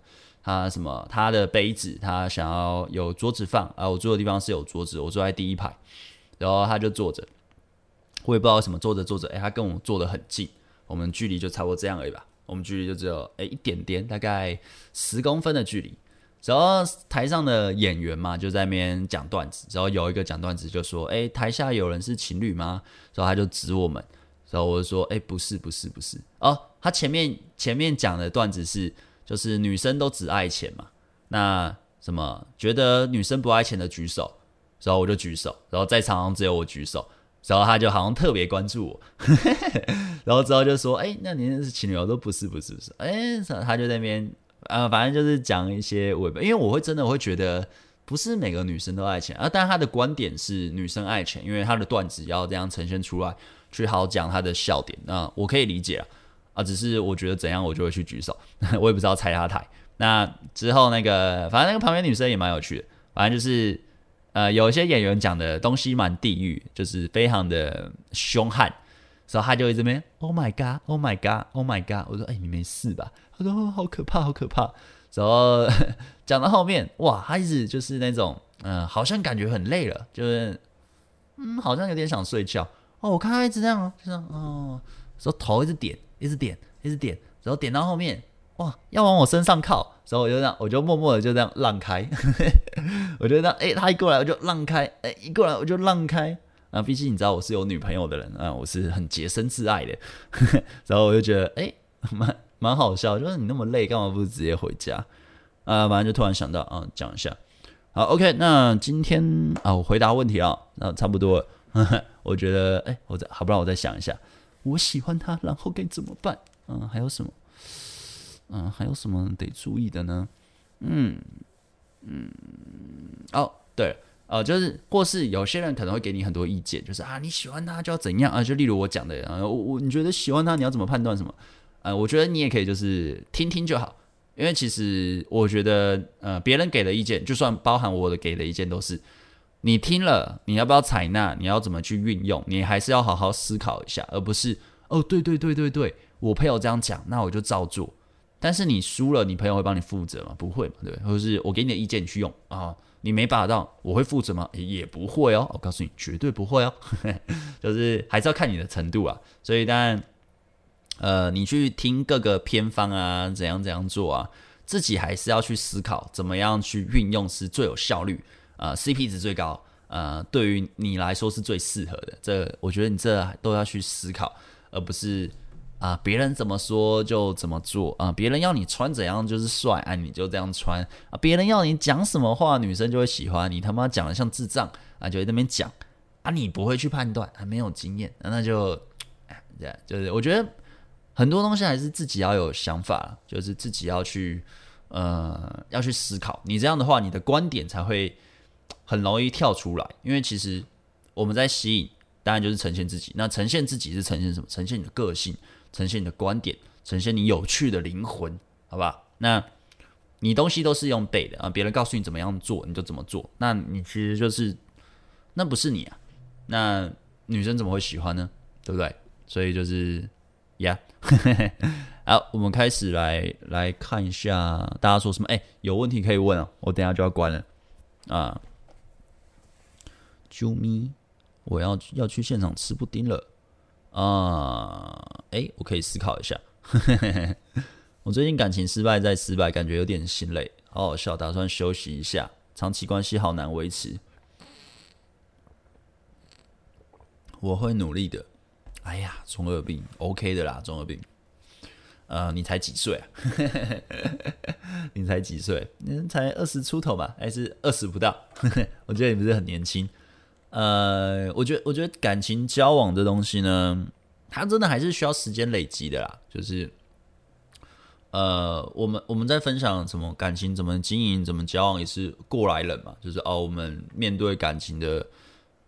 Speaker 1: 她什么？她的杯子，她想要有桌子放啊。我坐的地方是有桌子，我坐在第一排，然后他就坐着。我也不知道什么坐着坐着，哎，他跟我坐的很近，我们距离就差不多这样而已吧。我们距离就只有哎一点点，大概十公分的距离。然后台上的演员嘛，就在那边讲段子。然后有一个讲段子就说：“哎，台下有人是情侣吗？”然后他就指我们。然后我就说：“哎，不是，不是，不是。”哦，他前面前面讲的段子是。就是女生都只爱钱嘛，那什么觉得女生不爱钱的举手，然后我就举手，然后在场上只有我举手，然后他就好像特别关注我，然后之后就说，哎、那你那是情侣？我说不是不是不是，哎、他就在那边呃，反正就是讲一些我，因为我会真的会觉得，不是每个女生都爱钱啊。但他的观点是女生爱钱，因为他的段子要这样呈现出来，去好讲他的笑点。那我可以理解啊，啊，只是我觉得怎样，我就会去举手，我也不知道拆他台。那之后那个，反正那个旁边女生也蛮有趣的，反正就是呃，有一些演员讲的东西蛮地狱，就是非常的凶悍。所以他就一直边，Oh my God，Oh my God，Oh my God。我说，哎、你没事吧？他说，哦，好可怕，好可怕。然后讲到后面，哇，他一直就是那种，嗯、好像感觉很累了，就是，嗯，好像有点想睡觉。哦，我看他一直这样，就这样，哦，说头一直点，一直点，一直点，然后点到后面，哇，要往我身上靠。然后我就这样，我就默默的就这样让开。我就这样，哎、欸，他一过来我就让开，哎、一过来我就让开。啊，毕竟你知道我是有女朋友的人啊，我是很洁身自爱的，然后我就觉得哎，蛮蛮好笑，就是你那么累，干嘛不直接回家？啊，反正就突然想到啊，讲一下。好，OK，那今天啊，我回答问题啊，那差不多了。我觉得哎，我再好，不然我再想一下，我喜欢他，然后该怎么办？嗯，还有什么？嗯，还有什么得注意的呢？嗯嗯，哦，对。呃，就是或是有些人可能会给你很多意见，就是啊，你喜欢他就要怎样啊？就例如我讲的，啊，我我你觉得喜欢他，你要怎么判断什么？呃，我觉得你也可以就是听听就好，因为其实我觉得，呃，别人给的意见，就算包含我的给的意见，都是你听了，你要不要采纳？你要怎么去运用？你还是要好好思考一下，而不是哦，对对对对对，我朋友这样讲，那我就照做。但是你输了，你朋友会帮你负责吗？不会嘛，对？或者是我给你的意见你去用啊？你没把到，我会负责吗？也不会哦。我告诉你，绝对不会哦。就是还是要看你的程度啊。所以当然，呃，你去听各个偏方啊，怎样怎样做啊，自己还是要去思考怎么样去运用是最有效率，呃，CP 值最高，呃，对于你来说是最适合的。这我觉得你这都要去思考，而不是。啊，别人怎么说就怎么做啊！别人要你穿怎样就是帅，啊，你就这样穿啊！别人要你讲什么话，女生就会喜欢你。他妈讲的像智障啊，就在那边讲啊，你不会去判断，还没有经验，啊，那就对，就是我觉得很多东西还是自己要有想法，就是自己要去呃要去思考。你这样的话，你的观点才会很容易跳出来，因为其实我们在吸引，当然就是呈现自己。那呈现自己是呈现什么？呈现你的个性。呈现你的观点，呈现你有趣的灵魂，好吧？那你东西都是用背的啊，别人告诉你怎么样做，你就怎么做。那你其实就是，那不是你啊。那女生怎么会喜欢呢？对不对？所以就是，呀，好，我们开始来来看一下大家说什么。哎，有问题可以问啊，我等下就要关了啊。啾咪，我要要去现场吃布丁了。啊，哎、我可以思考一下。我最近感情失败再失败，感觉有点心累，好好笑，打算休息一下。长期关系好难维持，我会努力的。哎呀，中二病，OK 的啦，中二病。呃，你才几岁啊？你才几岁？你才二十出头吧？还是二十不到？我觉得你不是很年轻。呃，我觉得，我觉得感情交往这东西呢，它真的还是需要时间累积的啦。就是，呃，我们我们在分享什么感情怎么经营、怎么交往，也是过来人嘛。就是哦，我们面对感情的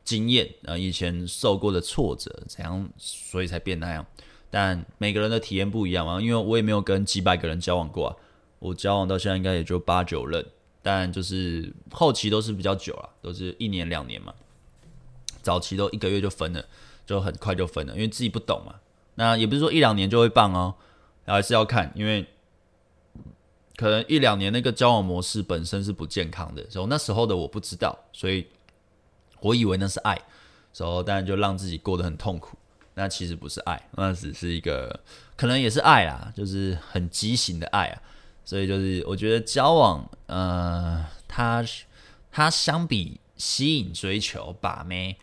Speaker 1: 经验，呃，以前受过的挫折怎样，所以才变那样。但每个人的体验不一样嘛，因为我也没有跟几百个人交往过啊，我交往到现在应该也就八九任，但就是后期都是比较久了，都是一年两年嘛。早期都一个月就分了，就很快就分了，因为自己不懂嘛。那也不是说一两年就会棒哦，还是要看，因为可能一两年那个交往模式本身是不健康的。所以那时候的我不知道，所以我以为那是爱，所以当然就让自己过得很痛苦。那其实不是爱，那只是一个可能也是爱啦，就是很畸形的爱啊。所以就是我觉得交往，呃，它它相比吸引、追求、把妹。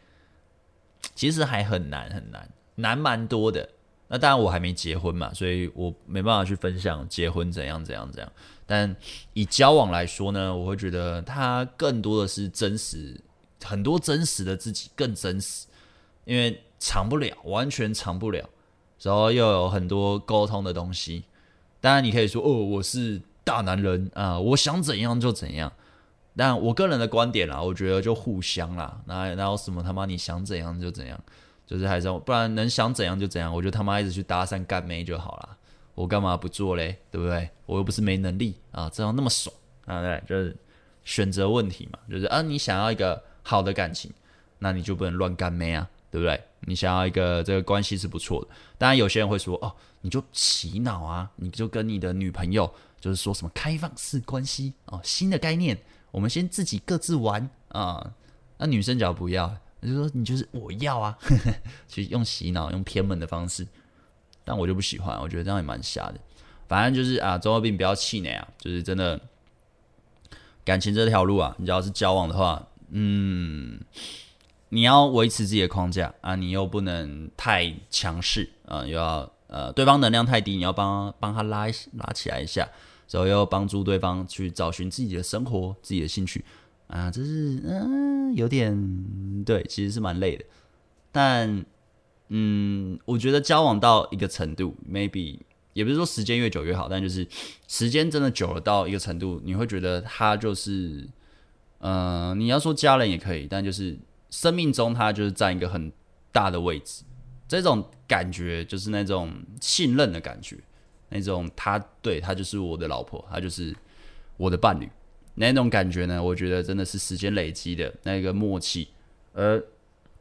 Speaker 1: 其实还很难很难，难蛮多的。那当然我还没结婚嘛，所以我没办法去分享结婚怎样怎样怎样。但以交往来说呢，我会觉得它更多的是真实，很多真实的自己更真实，因为藏不了，完全藏不了。然后又有很多沟通的东西。当然你可以说哦，我是大男人啊，我想怎样就怎样。但我个人的观点啦，我觉得就互相啦，哪哪有什么他妈你想怎样就怎样，就是还是不然能想怎样就怎样，我就他妈一直去搭讪干妹就好了，我干嘛不做嘞？对不对？我又不是没能力啊，这样那么爽啊？对，就是选择问题嘛，就是啊，你想要一个好的感情，那你就不能乱干妹啊，对不对？你想要一个这个关系是不错的，当然有些人会说哦，你就洗脑啊，你就跟你的女朋友就是说什么开放式关系哦，新的概念。我们先自己各自玩啊，那女生只要不要，你就说你就是我要啊，呵呵，去用洗脑、用偏门的方式，但我就不喜欢，我觉得这样也蛮瞎的。反正就是啊，中二病不要气馁啊，就是真的感情这条路啊，你只要是交往的话，嗯，你要维持自己的框架啊，你又不能太强势啊，又要呃，对方能量太低，你要帮帮他拉拉起来一下。然后要帮助对方去找寻自己的生活、自己的兴趣啊，这是嗯有点对，其实是蛮累的。但嗯，我觉得交往到一个程度，maybe 也不是说时间越久越好，但就是时间真的久了到一个程度，你会觉得他就是嗯、你要说家人也可以，但就是生命中他就是占一个很大的位置，这种感觉就是那种信任的感觉。那种他对他就是我的老婆，他就是我的伴侣，那种感觉呢？我觉得真的是时间累积的那个默契，而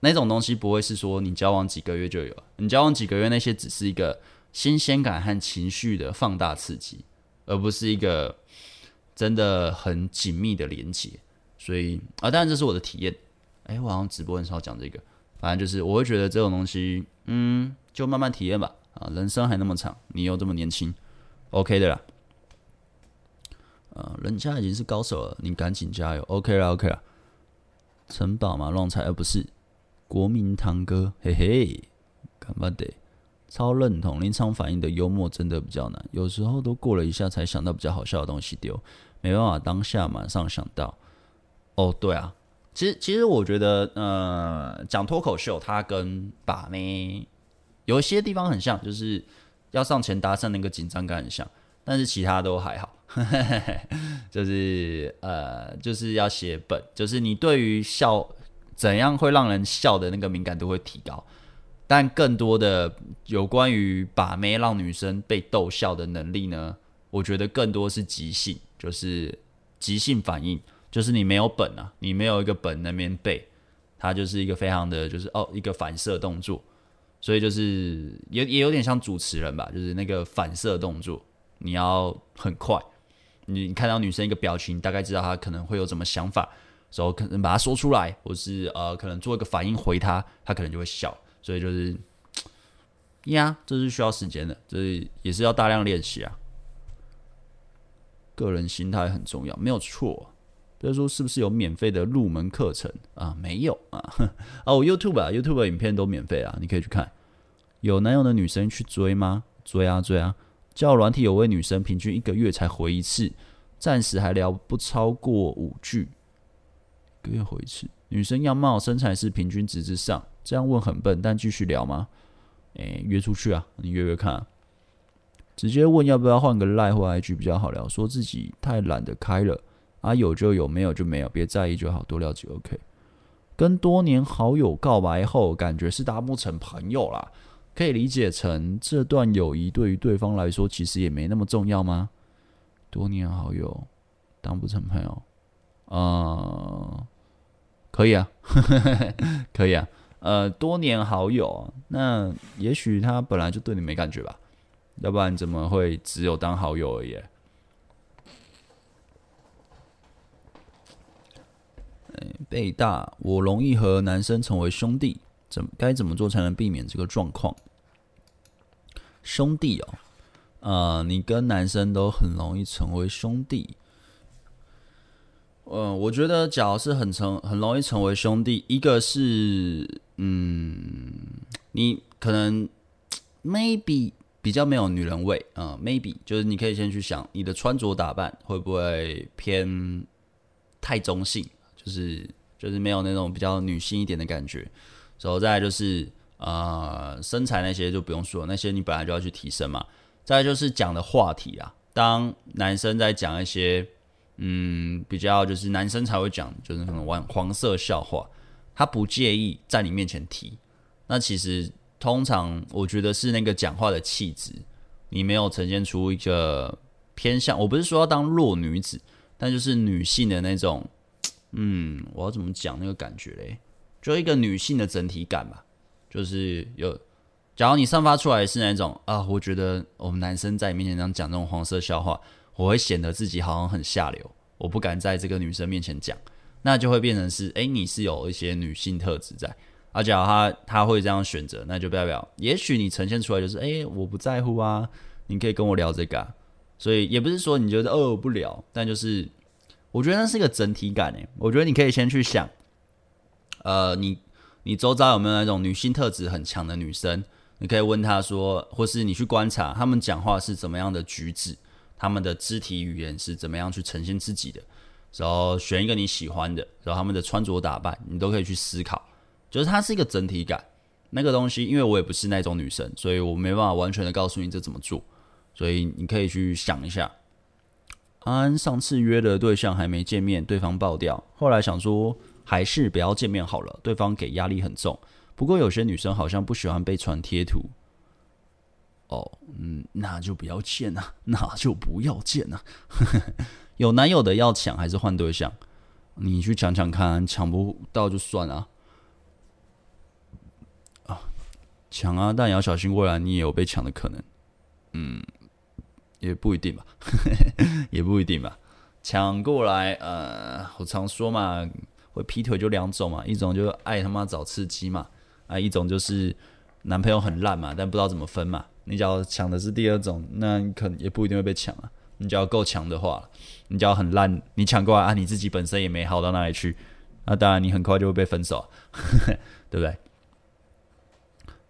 Speaker 1: 那种东西不会是说你交往几个月就有，你交往几个月那些只是一个新鲜感和情绪的放大刺激，而不是一个真的很紧密的连接。所以啊，当然这是我的体验。哎，我好像直播很少讲这个，反正就是我会觉得这种东西，嗯，就慢慢体验吧。啊，人生还那么长，你又这么年轻，OK 的啦。啊，人家已经是高手了，你赶紧加油，OK 啦，OK 啦。城堡嘛，乱猜，而不是国民堂哥，嘿嘿，干嘛的？超认同临场反应的幽默真的比较难，有时候都过了一下才想到比较好笑的东西丢，没办法当下马上想到。哦，对啊，其实其实我觉得，呃，讲脱口秀，它跟把妹。有些地方很像，就是要上前搭讪那个紧张感很像，但是其他都还好。就是呃，就是要写本，就是你对于笑怎样会让人笑的那个敏感度会提高，但更多的有关于把妹让女生被逗笑的能力呢，我觉得更多是即兴，就是即兴反应，就是你没有本啊，你没有一个本那边背，它就是一个非常的就是哦一个反射动作。所以就是也也有点像主持人吧，就是那个反射动作，你要很快。你看到女生一个表情，大概知道她可能会有什么想法，然后可能把它说出来，或是呃可能做一个反应回她，她可能就会笑。所以就是呀，这是需要时间的，这是也是要大量练习啊。个人心态很重要，没有错。比如说是不是有免费的入门课程啊？没有啊。哦，YouTube 啊，YouTube 影片都免费啊，你可以去看。有男友的女生去追吗？追啊追啊！交友软体有位女生平均一个月才回一次，暂时还聊不超过五句，一个月回一次。女生样貌身材是平均值之上，这样问很笨，但继续聊吗？诶，约出去啊，你约约看啊。直接问要不要换个 Line 或 IG 比较好聊，说自己太懒得开了。啊，有就有，没有就没有，别在意就好，多聊几 OK。跟多年好友告白后，感觉是搭不成朋友啦，可以理解成这段友谊对于对方来说其实也没那么重要吗？多年好友当不成朋友，呃，可以啊，可以啊，呃，多年好友，那也许他本来就对你没感觉吧，要不然怎么会只有当好友而已？北大，我容易和男生成为兄弟，怎该怎么做才能避免这个状况？兄弟哦，呃，你跟男生都很容易成为兄弟。嗯、呃，我觉得，假如是很成很容易成为兄弟，一个是，嗯，你可能 maybe 比较没有女人味啊、，maybe 就是你可以先去想，你的穿着打扮会不会偏太中性？就是就是没有那种比较女性一点的感觉，然后再就是呃身材那些就不用说，那些你本来就要去提升嘛。再就是讲的话题啊，当男生在讲一些嗯比较就是男生才会讲，就是那种玩黄色笑话，他不介意在你面前提。那其实通常我觉得是那个讲话的气质，你没有呈现出一个偏向。我不是说要当弱女子，但就是女性的那种，嗯，我要怎么讲那个感觉嘞？就一个女性的整体感吧，就是有。假如你散发出来是那种啊，我觉得我们男生在你面前这样讲这种黄色笑话，我会显得自己好像很下流，我不敢在这个女生面前讲，那就会变成是，诶，你是有一些女性特质在。而、啊、假如他他会这样选择，那就代表，也许你呈现出来就是，诶，我不在乎啊，你可以跟我聊这个、啊，所以也不是说你觉得哦不聊，但就是我觉得那是一个整体感诶，我觉得你可以先去想，呃，你你周遭有没有那种女性特质很强的女生？你可以问她说，或是你去观察她们讲话是怎么样的举止，她们的肢体语言是怎么样去呈现自己的，然后选一个你喜欢的，然后她们的穿着打扮，你都可以去思考，就是它是一个整体感。那个东西，因为我也不是那种女生，所以我没办法完全的告诉你这怎么做，所以你可以去想一下。安安上次约的对象还没见面，对方爆掉，后来想说还是不要见面好了，对方给压力很重。不过有些女生好像不喜欢被传贴图，哦，嗯，那就不要见了，那就不要见了。有男友的要抢还是换对象？你去抢抢看，抢不到就算了。啊，抢啊，但也要小心，未来你也有被抢的可能。嗯，也不一定吧，也不一定吧。抢过来，呃，我常说嘛，会劈腿就两种嘛，一种就是爱他妈找刺激嘛。啊，一种就是男朋友很烂嘛，但不知道怎么分嘛。你只要抢的是第二种，那你可能也不一定会被抢啊。你只要够强的话，你只要很烂，你抢过来啊，你自己本身也没好到哪里去，那当然你很快就会被分手，对不对？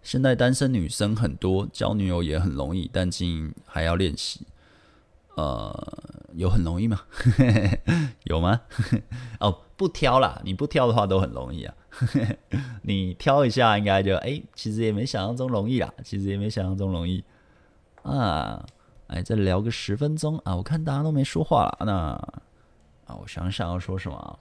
Speaker 1: 现在单身女生很多，交女友也很容易，但经营还要练习。呃，有很容易吗？有吗？哦，不挑啦，你不挑的话都很容易啊。你挑一下，应该就哎、其实也没想象中容易啦。其实也没想象中容易啊。哎，再聊个十分钟啊，我看大家都没说话了。那啊，我想想要说什么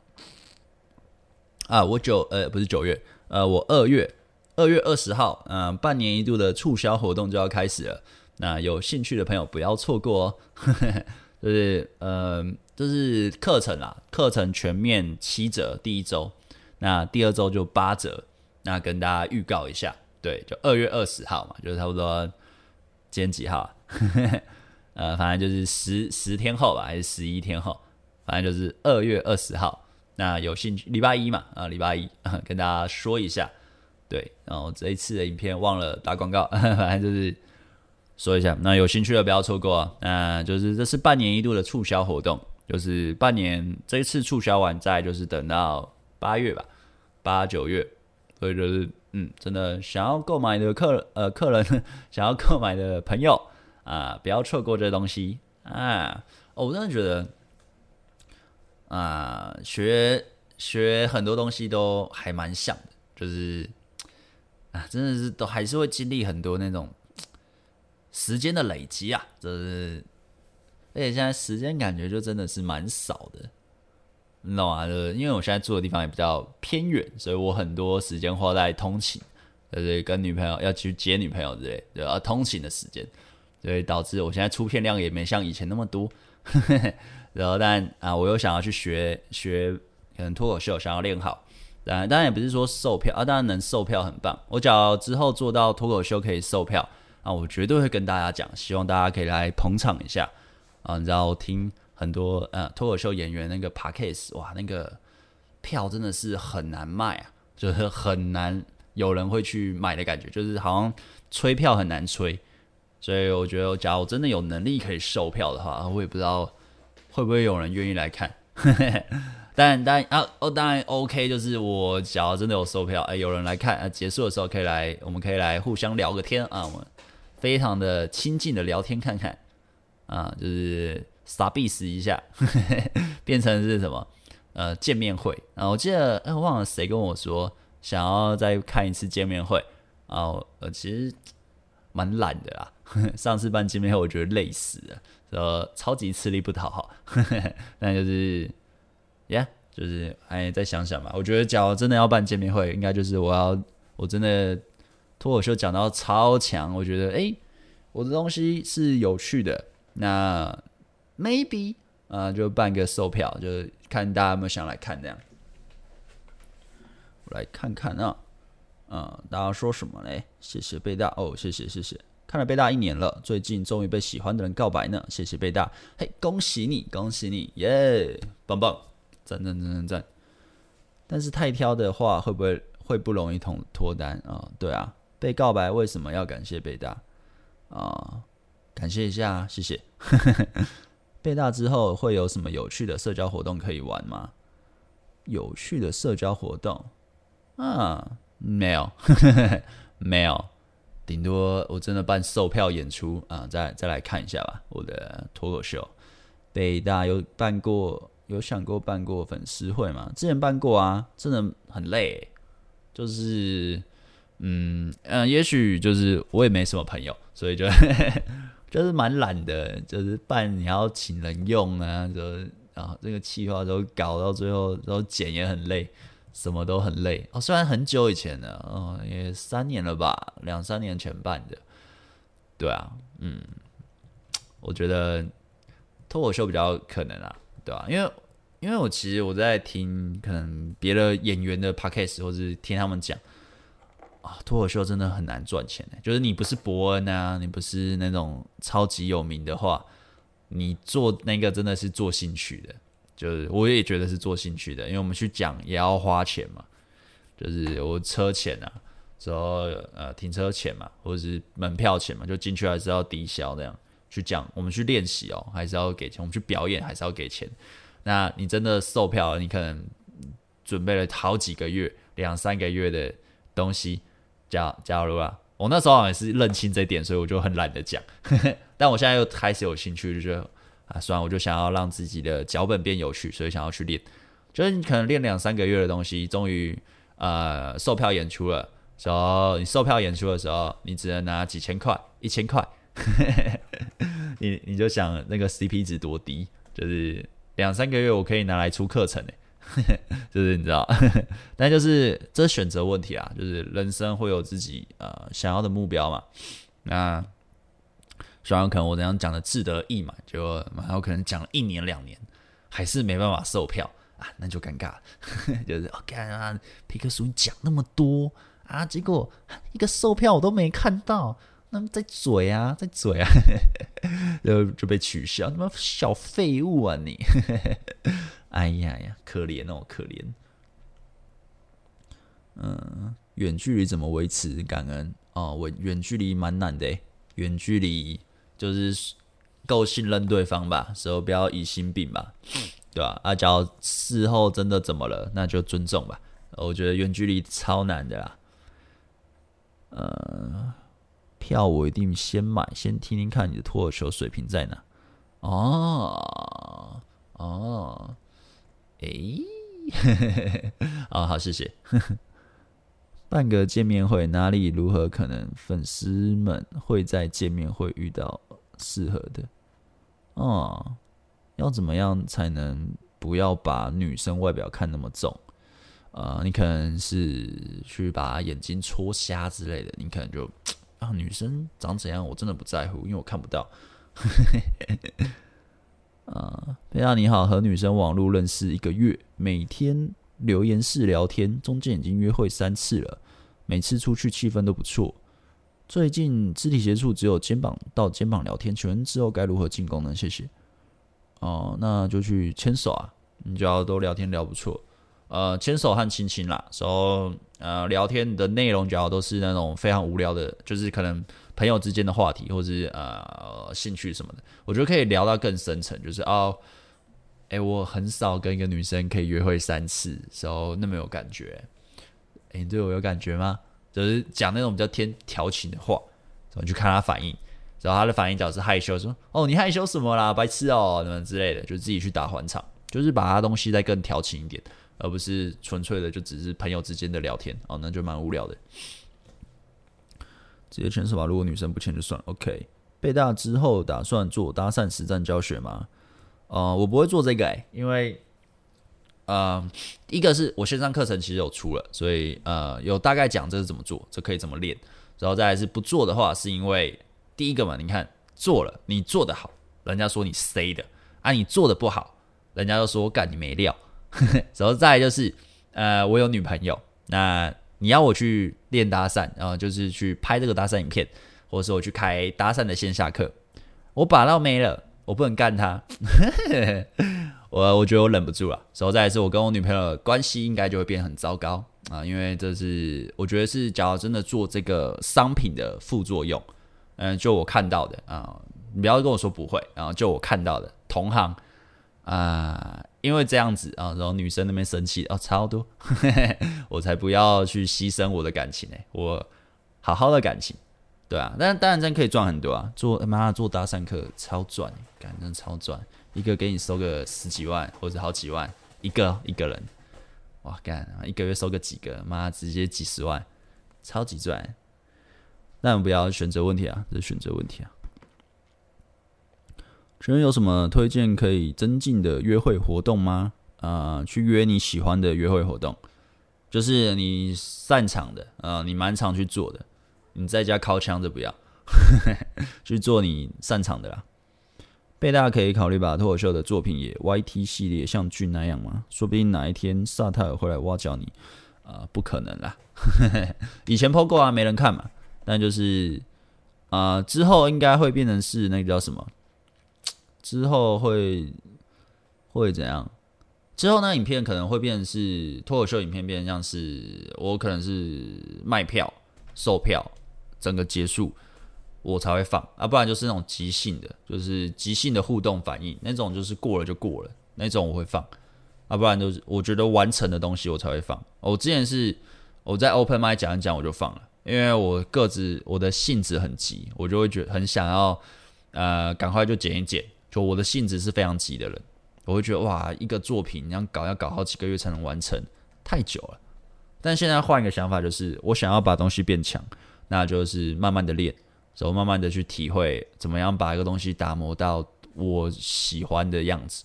Speaker 1: 啊？我九呃不是九月呃，我二月二月二十号，嗯、半年一度的促销活动就要开始了。那有兴趣的朋友不要错过哦。就是呃，就是课程啦，课程全面七折，第一周。那第二周就八折，那跟大家预告一下，对，就二月二十号嘛，就是差不多今天几号啊？呃，反正就是十十天后吧，还是十一天后，反正就是二月二十号。那有兴趣，礼拜一嘛，啊，礼拜一 跟大家说一下，对，然后这一次的影片忘了打广告，反正就是说一下，那有兴趣的不要错过啊。那就是这是半年一度的促销活动，就是半年这一次促销完，再就是等到八月吧。八九月，所以就是，嗯，真的想要购买的客呃客人，想要购买的朋友啊，不要错过这东西啊！我真的觉得啊，学学很多东西都还蛮像的，就是啊，真的是都还是会经历很多那种时间的累积啊，就是，而且现在时间感觉就真的是蛮少的。你懂吗？就是因为我现在住的地方也比较偏远，所以我很多时间花在通勤，就是跟女朋友要去接女朋友之类，对啊，通勤的时间，所以导致我现在出片量也没像以前那么多。然后但啊，我又想要去学学，可能脱口秀，想要练好。当然，当然也不是说售票啊，当然能售票很棒。我只要之后做到脱口秀可以售票啊，我绝对会跟大家讲，希望大家可以来捧场一下啊，你知道听。很多呃脱口秀演员那个 Podcast 哇，那个票真的是很难卖啊，就是很难有人会去买的感觉，就是好像吹票很难吹，所以我觉得，假如真的有能力可以售票的话，我也不知道会不会有人愿意来看。但但啊哦，当然 OK，就是我假如真的有售票，哎，有人来看啊，结束的时候可以来，我们可以来互相聊个天啊，我们非常的亲近的聊天看看啊，就是。傻逼死一下，变成是什么？呃，见面会。然后我记得，哎，我忘了谁跟我说想要再看一次见面会。然后呃，其实蛮懒的啦。上次办见面会，我觉得累死了，说超级吃力不讨好。那就是，呀、就是哎，再想想吧。我觉得，假如真的要办见面会，应该就是我要我真的脱口秀讲到超强，我觉得哎、我的东西是有趣的。那 maybe 啊、就办个售票，就看大家有没有想来看这样。我来看看啊，嗯，大家说什么嘞？谢谢贝大哦，谢谢谢谢。看了贝大一年了，最近终于被喜欢的人告白呢，谢谢贝大，嘿，恭喜你，恭喜你，耶，棒棒，赞赞赞赞赞。但是太挑的话，会不会会不容易同脱单啊、对啊，被告白为什么要感谢贝大啊、哦？感谢一下，谢谢。贝大之后会有什么有趣的社交活动可以玩吗？有趣的社交活动啊，没有，没有。顶多我真的办售票演出啊，再再来看一下吧。我的脱口秀，北大有办过，有想过办过粉丝会吗？之前办过啊，真的很累，就是嗯嗯，也许就是我也没什么朋友，所以就 就是蛮懒的，就是办你要请人用啊，就啊这个企划都搞到最后，然后剪也很累。什么都很累哦，虽然很久以前了，哦，也三年了吧，两三年前办的，对啊，嗯，我觉得脱口秀比较可能啊，对啊，因为因为我其实我在听可能别的演员的 podcast 或是听他们讲啊，脱口秀真的很难赚钱，就是你不是伯恩啊，你不是那种超级有名的话，你做那个真的是做兴趣的。就是我也觉得是做兴趣的，因为我们去讲也要花钱嘛，就是我车钱啊，之后呃停车钱嘛，或者是门票钱嘛，就进去还是要抵消这样去讲。我们去练习哦，还是要给钱；我们去表演还是要给钱。那你真的售票，你可能准备了好几个月、两三个月的东西，假假如啊，我那时候好像也是认清这点，所以我就很懒得讲。但我现在又开始有兴趣，就觉得。啊，算了，我就想要让自己的脚本变有趣，所以想要去练。就是你可能练两三个月的东西，终于呃售票演出了。然后你售票演出的时候，你只能拿几千块、一千块，你你就想那个 CP 值多低？就是两三个月我可以拿来出课程诶，就是你知道，但就是这选择问题啊，就是人生会有自己呃想要的目标嘛，那。虽然可能我这样讲的志得意满，就还有可能讲了一年两年，还是没办法售票啊，那就尴尬了。就是我看、哦、啊，皮克叔你讲那么多啊，结果一个售票我都没看到，那么在嘴啊，在嘴啊，就就被取消，他妈小废物啊你！哎呀呀，可怜哦，可怜。嗯，远距离怎么维持感恩？哦，我远距离蛮难的，远距离。就是够信任对方吧，时候不要疑心病吧，对吧？啊，假如事后真的怎么了，那就尊重吧。我觉得远距离超难的啦。呃，票我一定先买，先听听看你的脱口秀水平在哪。哦哦，诶，哦，好，谢谢。办个见面会，哪里如何可能粉丝们会在见面会遇到适合的？哦，要怎么样才能不要把女生外表看那么重？呃，你可能是去把眼睛戳瞎之类的，你可能就啊，女生长怎样我真的不在乎，因为我看不到。啊，贝大你好，和女生网络认识一个月，每天留言式聊天，中间已经约会三次了。每次出去气氛都不错。最近肢体接触只有肩膀到肩膀聊天，请问之后该如何进攻呢？谢谢。哦，那就去牵手啊！你只要都聊天聊不错，呃，牵手和亲亲啦。然后呃，聊天的内容主要都是那种非常无聊的，就是可能朋友之间的话题，或是呃兴趣什么的。我觉得可以聊到更深层，就是哦，哎，我很少跟一个女生可以约会三次，时候那么有感觉。欸、你对我有感觉吗？就是讲那种比较天调情的话，然后去看他反应，然后他的反应只要是害羞，说：“哦，你害羞什么啦，白痴哦，什么之类的。”就自己去打还场，就是把他东西再更调情一点，而不是纯粹的就只是朋友之间的聊天哦，那就蛮无聊的。直接牵手吧。如果女生不牵就算了。OK，北大之后打算做搭讪实战教学吗？呃，我不会做这个、欸，因为呃，一个是我线上课程其实有出了，所以呃有大概讲这是怎么做，这可以怎么练。然后再来是不做的话，是因为第一个嘛，你看做了，你做的好，人家说你 C 的啊，你做的不好，人家就说干你没料。然后再来就是呃，我有女朋友，那。你要我去练搭讪，然后就是去拍这个搭讪影片，或者是我去开搭讪的线下课，我把到没了，我不能干他，我我觉得我忍不住了。然后再来是我跟我女朋友关系应该就会变很糟糕啊，因为这是我觉得是假如真的做这个商品的副作用，嗯，就我看到的啊，你不要跟我说不会，然后就我看到的同行。啊，因为这样子啊，然后女生那边生气哦，超多，我才不要去牺牲我的感情呢。我好好的感情，对啊，但当然真可以赚很多啊，做妈做搭讪客超赚，感觉超赚，一个给你收个十几万或者好几万一个一个人，哇干，一个月收个几个，妈直接几十万，超级赚。但不要选择问题啊，这是选择问题啊。请问有什么推荐可以增进的约会活动吗？啊、去约你喜欢的约会活动，就是你擅长的，啊、你蛮常去做的。你在家靠枪就不要，去做你擅长的啦。贝大可以考虑把脱口秀的作品也 YT 系列，像俊那样吗？说不定哪一天萨泰尔会来挖角你。啊、不可能啦。以前 PO 过啊，没人看嘛。但就是啊、之后应该会变成是那个叫什么？之后会会怎样？之后那影片可能会变成是脱口秀影片，变成像是我可能是卖票、售票，整个结束我才会放啊，不然就是那种即兴的，就是即兴的互动反应那种，就是过了就过了那种我会放啊，不然就是我觉得完成的东西我才会放。我之前是我在 Open m i 讲一讲我就放了，因为我个子我的性子很急，我就会觉很想要呃赶快就剪一剪。就我的性子是非常急的人，我会觉得哇，一个作品你要搞要搞好几个月才能完成，太久了。但现在换一个想法，就是我想要把东西变强，那就是慢慢的练，然后慢慢的去体会怎么样把一个东西打磨到我喜欢的样子，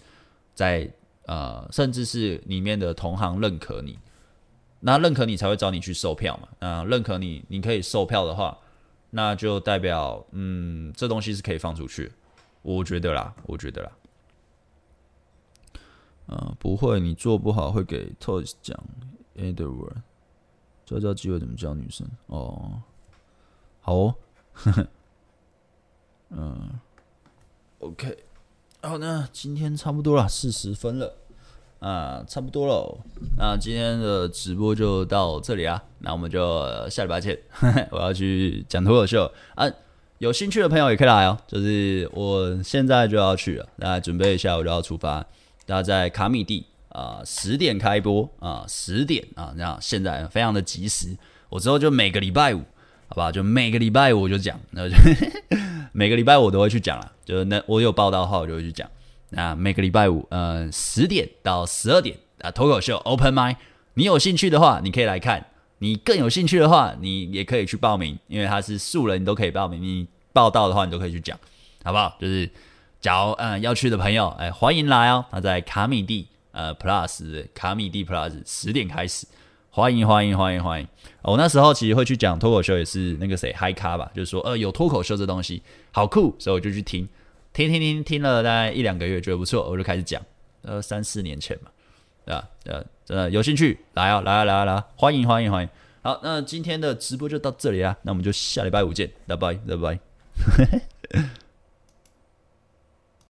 Speaker 1: 在呃，甚至是里面的同行认可你，那认可你才会找你去售票嘛。啊，认可你，你可以售票的话，那就代表嗯，这东西是可以放出去。我觉得啦，我觉得啦，嗯、不会，你做不好会给 Toys 讲。Edward，教教机会怎么教女生。哦，好哦，嗯，OK，好，那今天差不多了，四十分了，啊，差不多了，那今天的直播就到这里啊，那我们就下礼拜见，我要去讲脱口秀。啊。有兴趣的朋友也可以来哦，就是我现在就要去了，大家准备一下，我就要出发。大家在卡米地啊，十点开播啊，十点啊，这样现在非常的及时。我之后就每个礼拜五，好吧，就每个礼拜五就讲，那就 每个礼拜五都会去讲了，就那我有报道的话我就会去讲。那每个礼拜五，嗯，十点到十二点啊，脱口秀 Open Mic，你有兴趣的话，你可以来看。你更有兴趣的话，你也可以去报名，因为他是素人，你都可以报名。你报到的话，你都可以去讲，好不好？就是，假如嗯要去的朋友，哎，欢迎来哦。他在卡米地呃 Plus 卡米地 Plus 十点开始，欢迎欢迎欢迎欢迎。我那时候其实会去讲脱口秀，也是那个谁嗨咖吧，就是说呃有脱口秀这东西好酷，所以我就去听，听听听听了大概一两个月，觉得不错，我就开始讲。呃，三四年前嘛。对啊，呃，真的有兴趣来啊，来啊，来啊，来啊，欢迎，欢迎，欢迎。好，那今天的直播就到这里啊，那我们就下礼拜五见，拜拜，拜拜。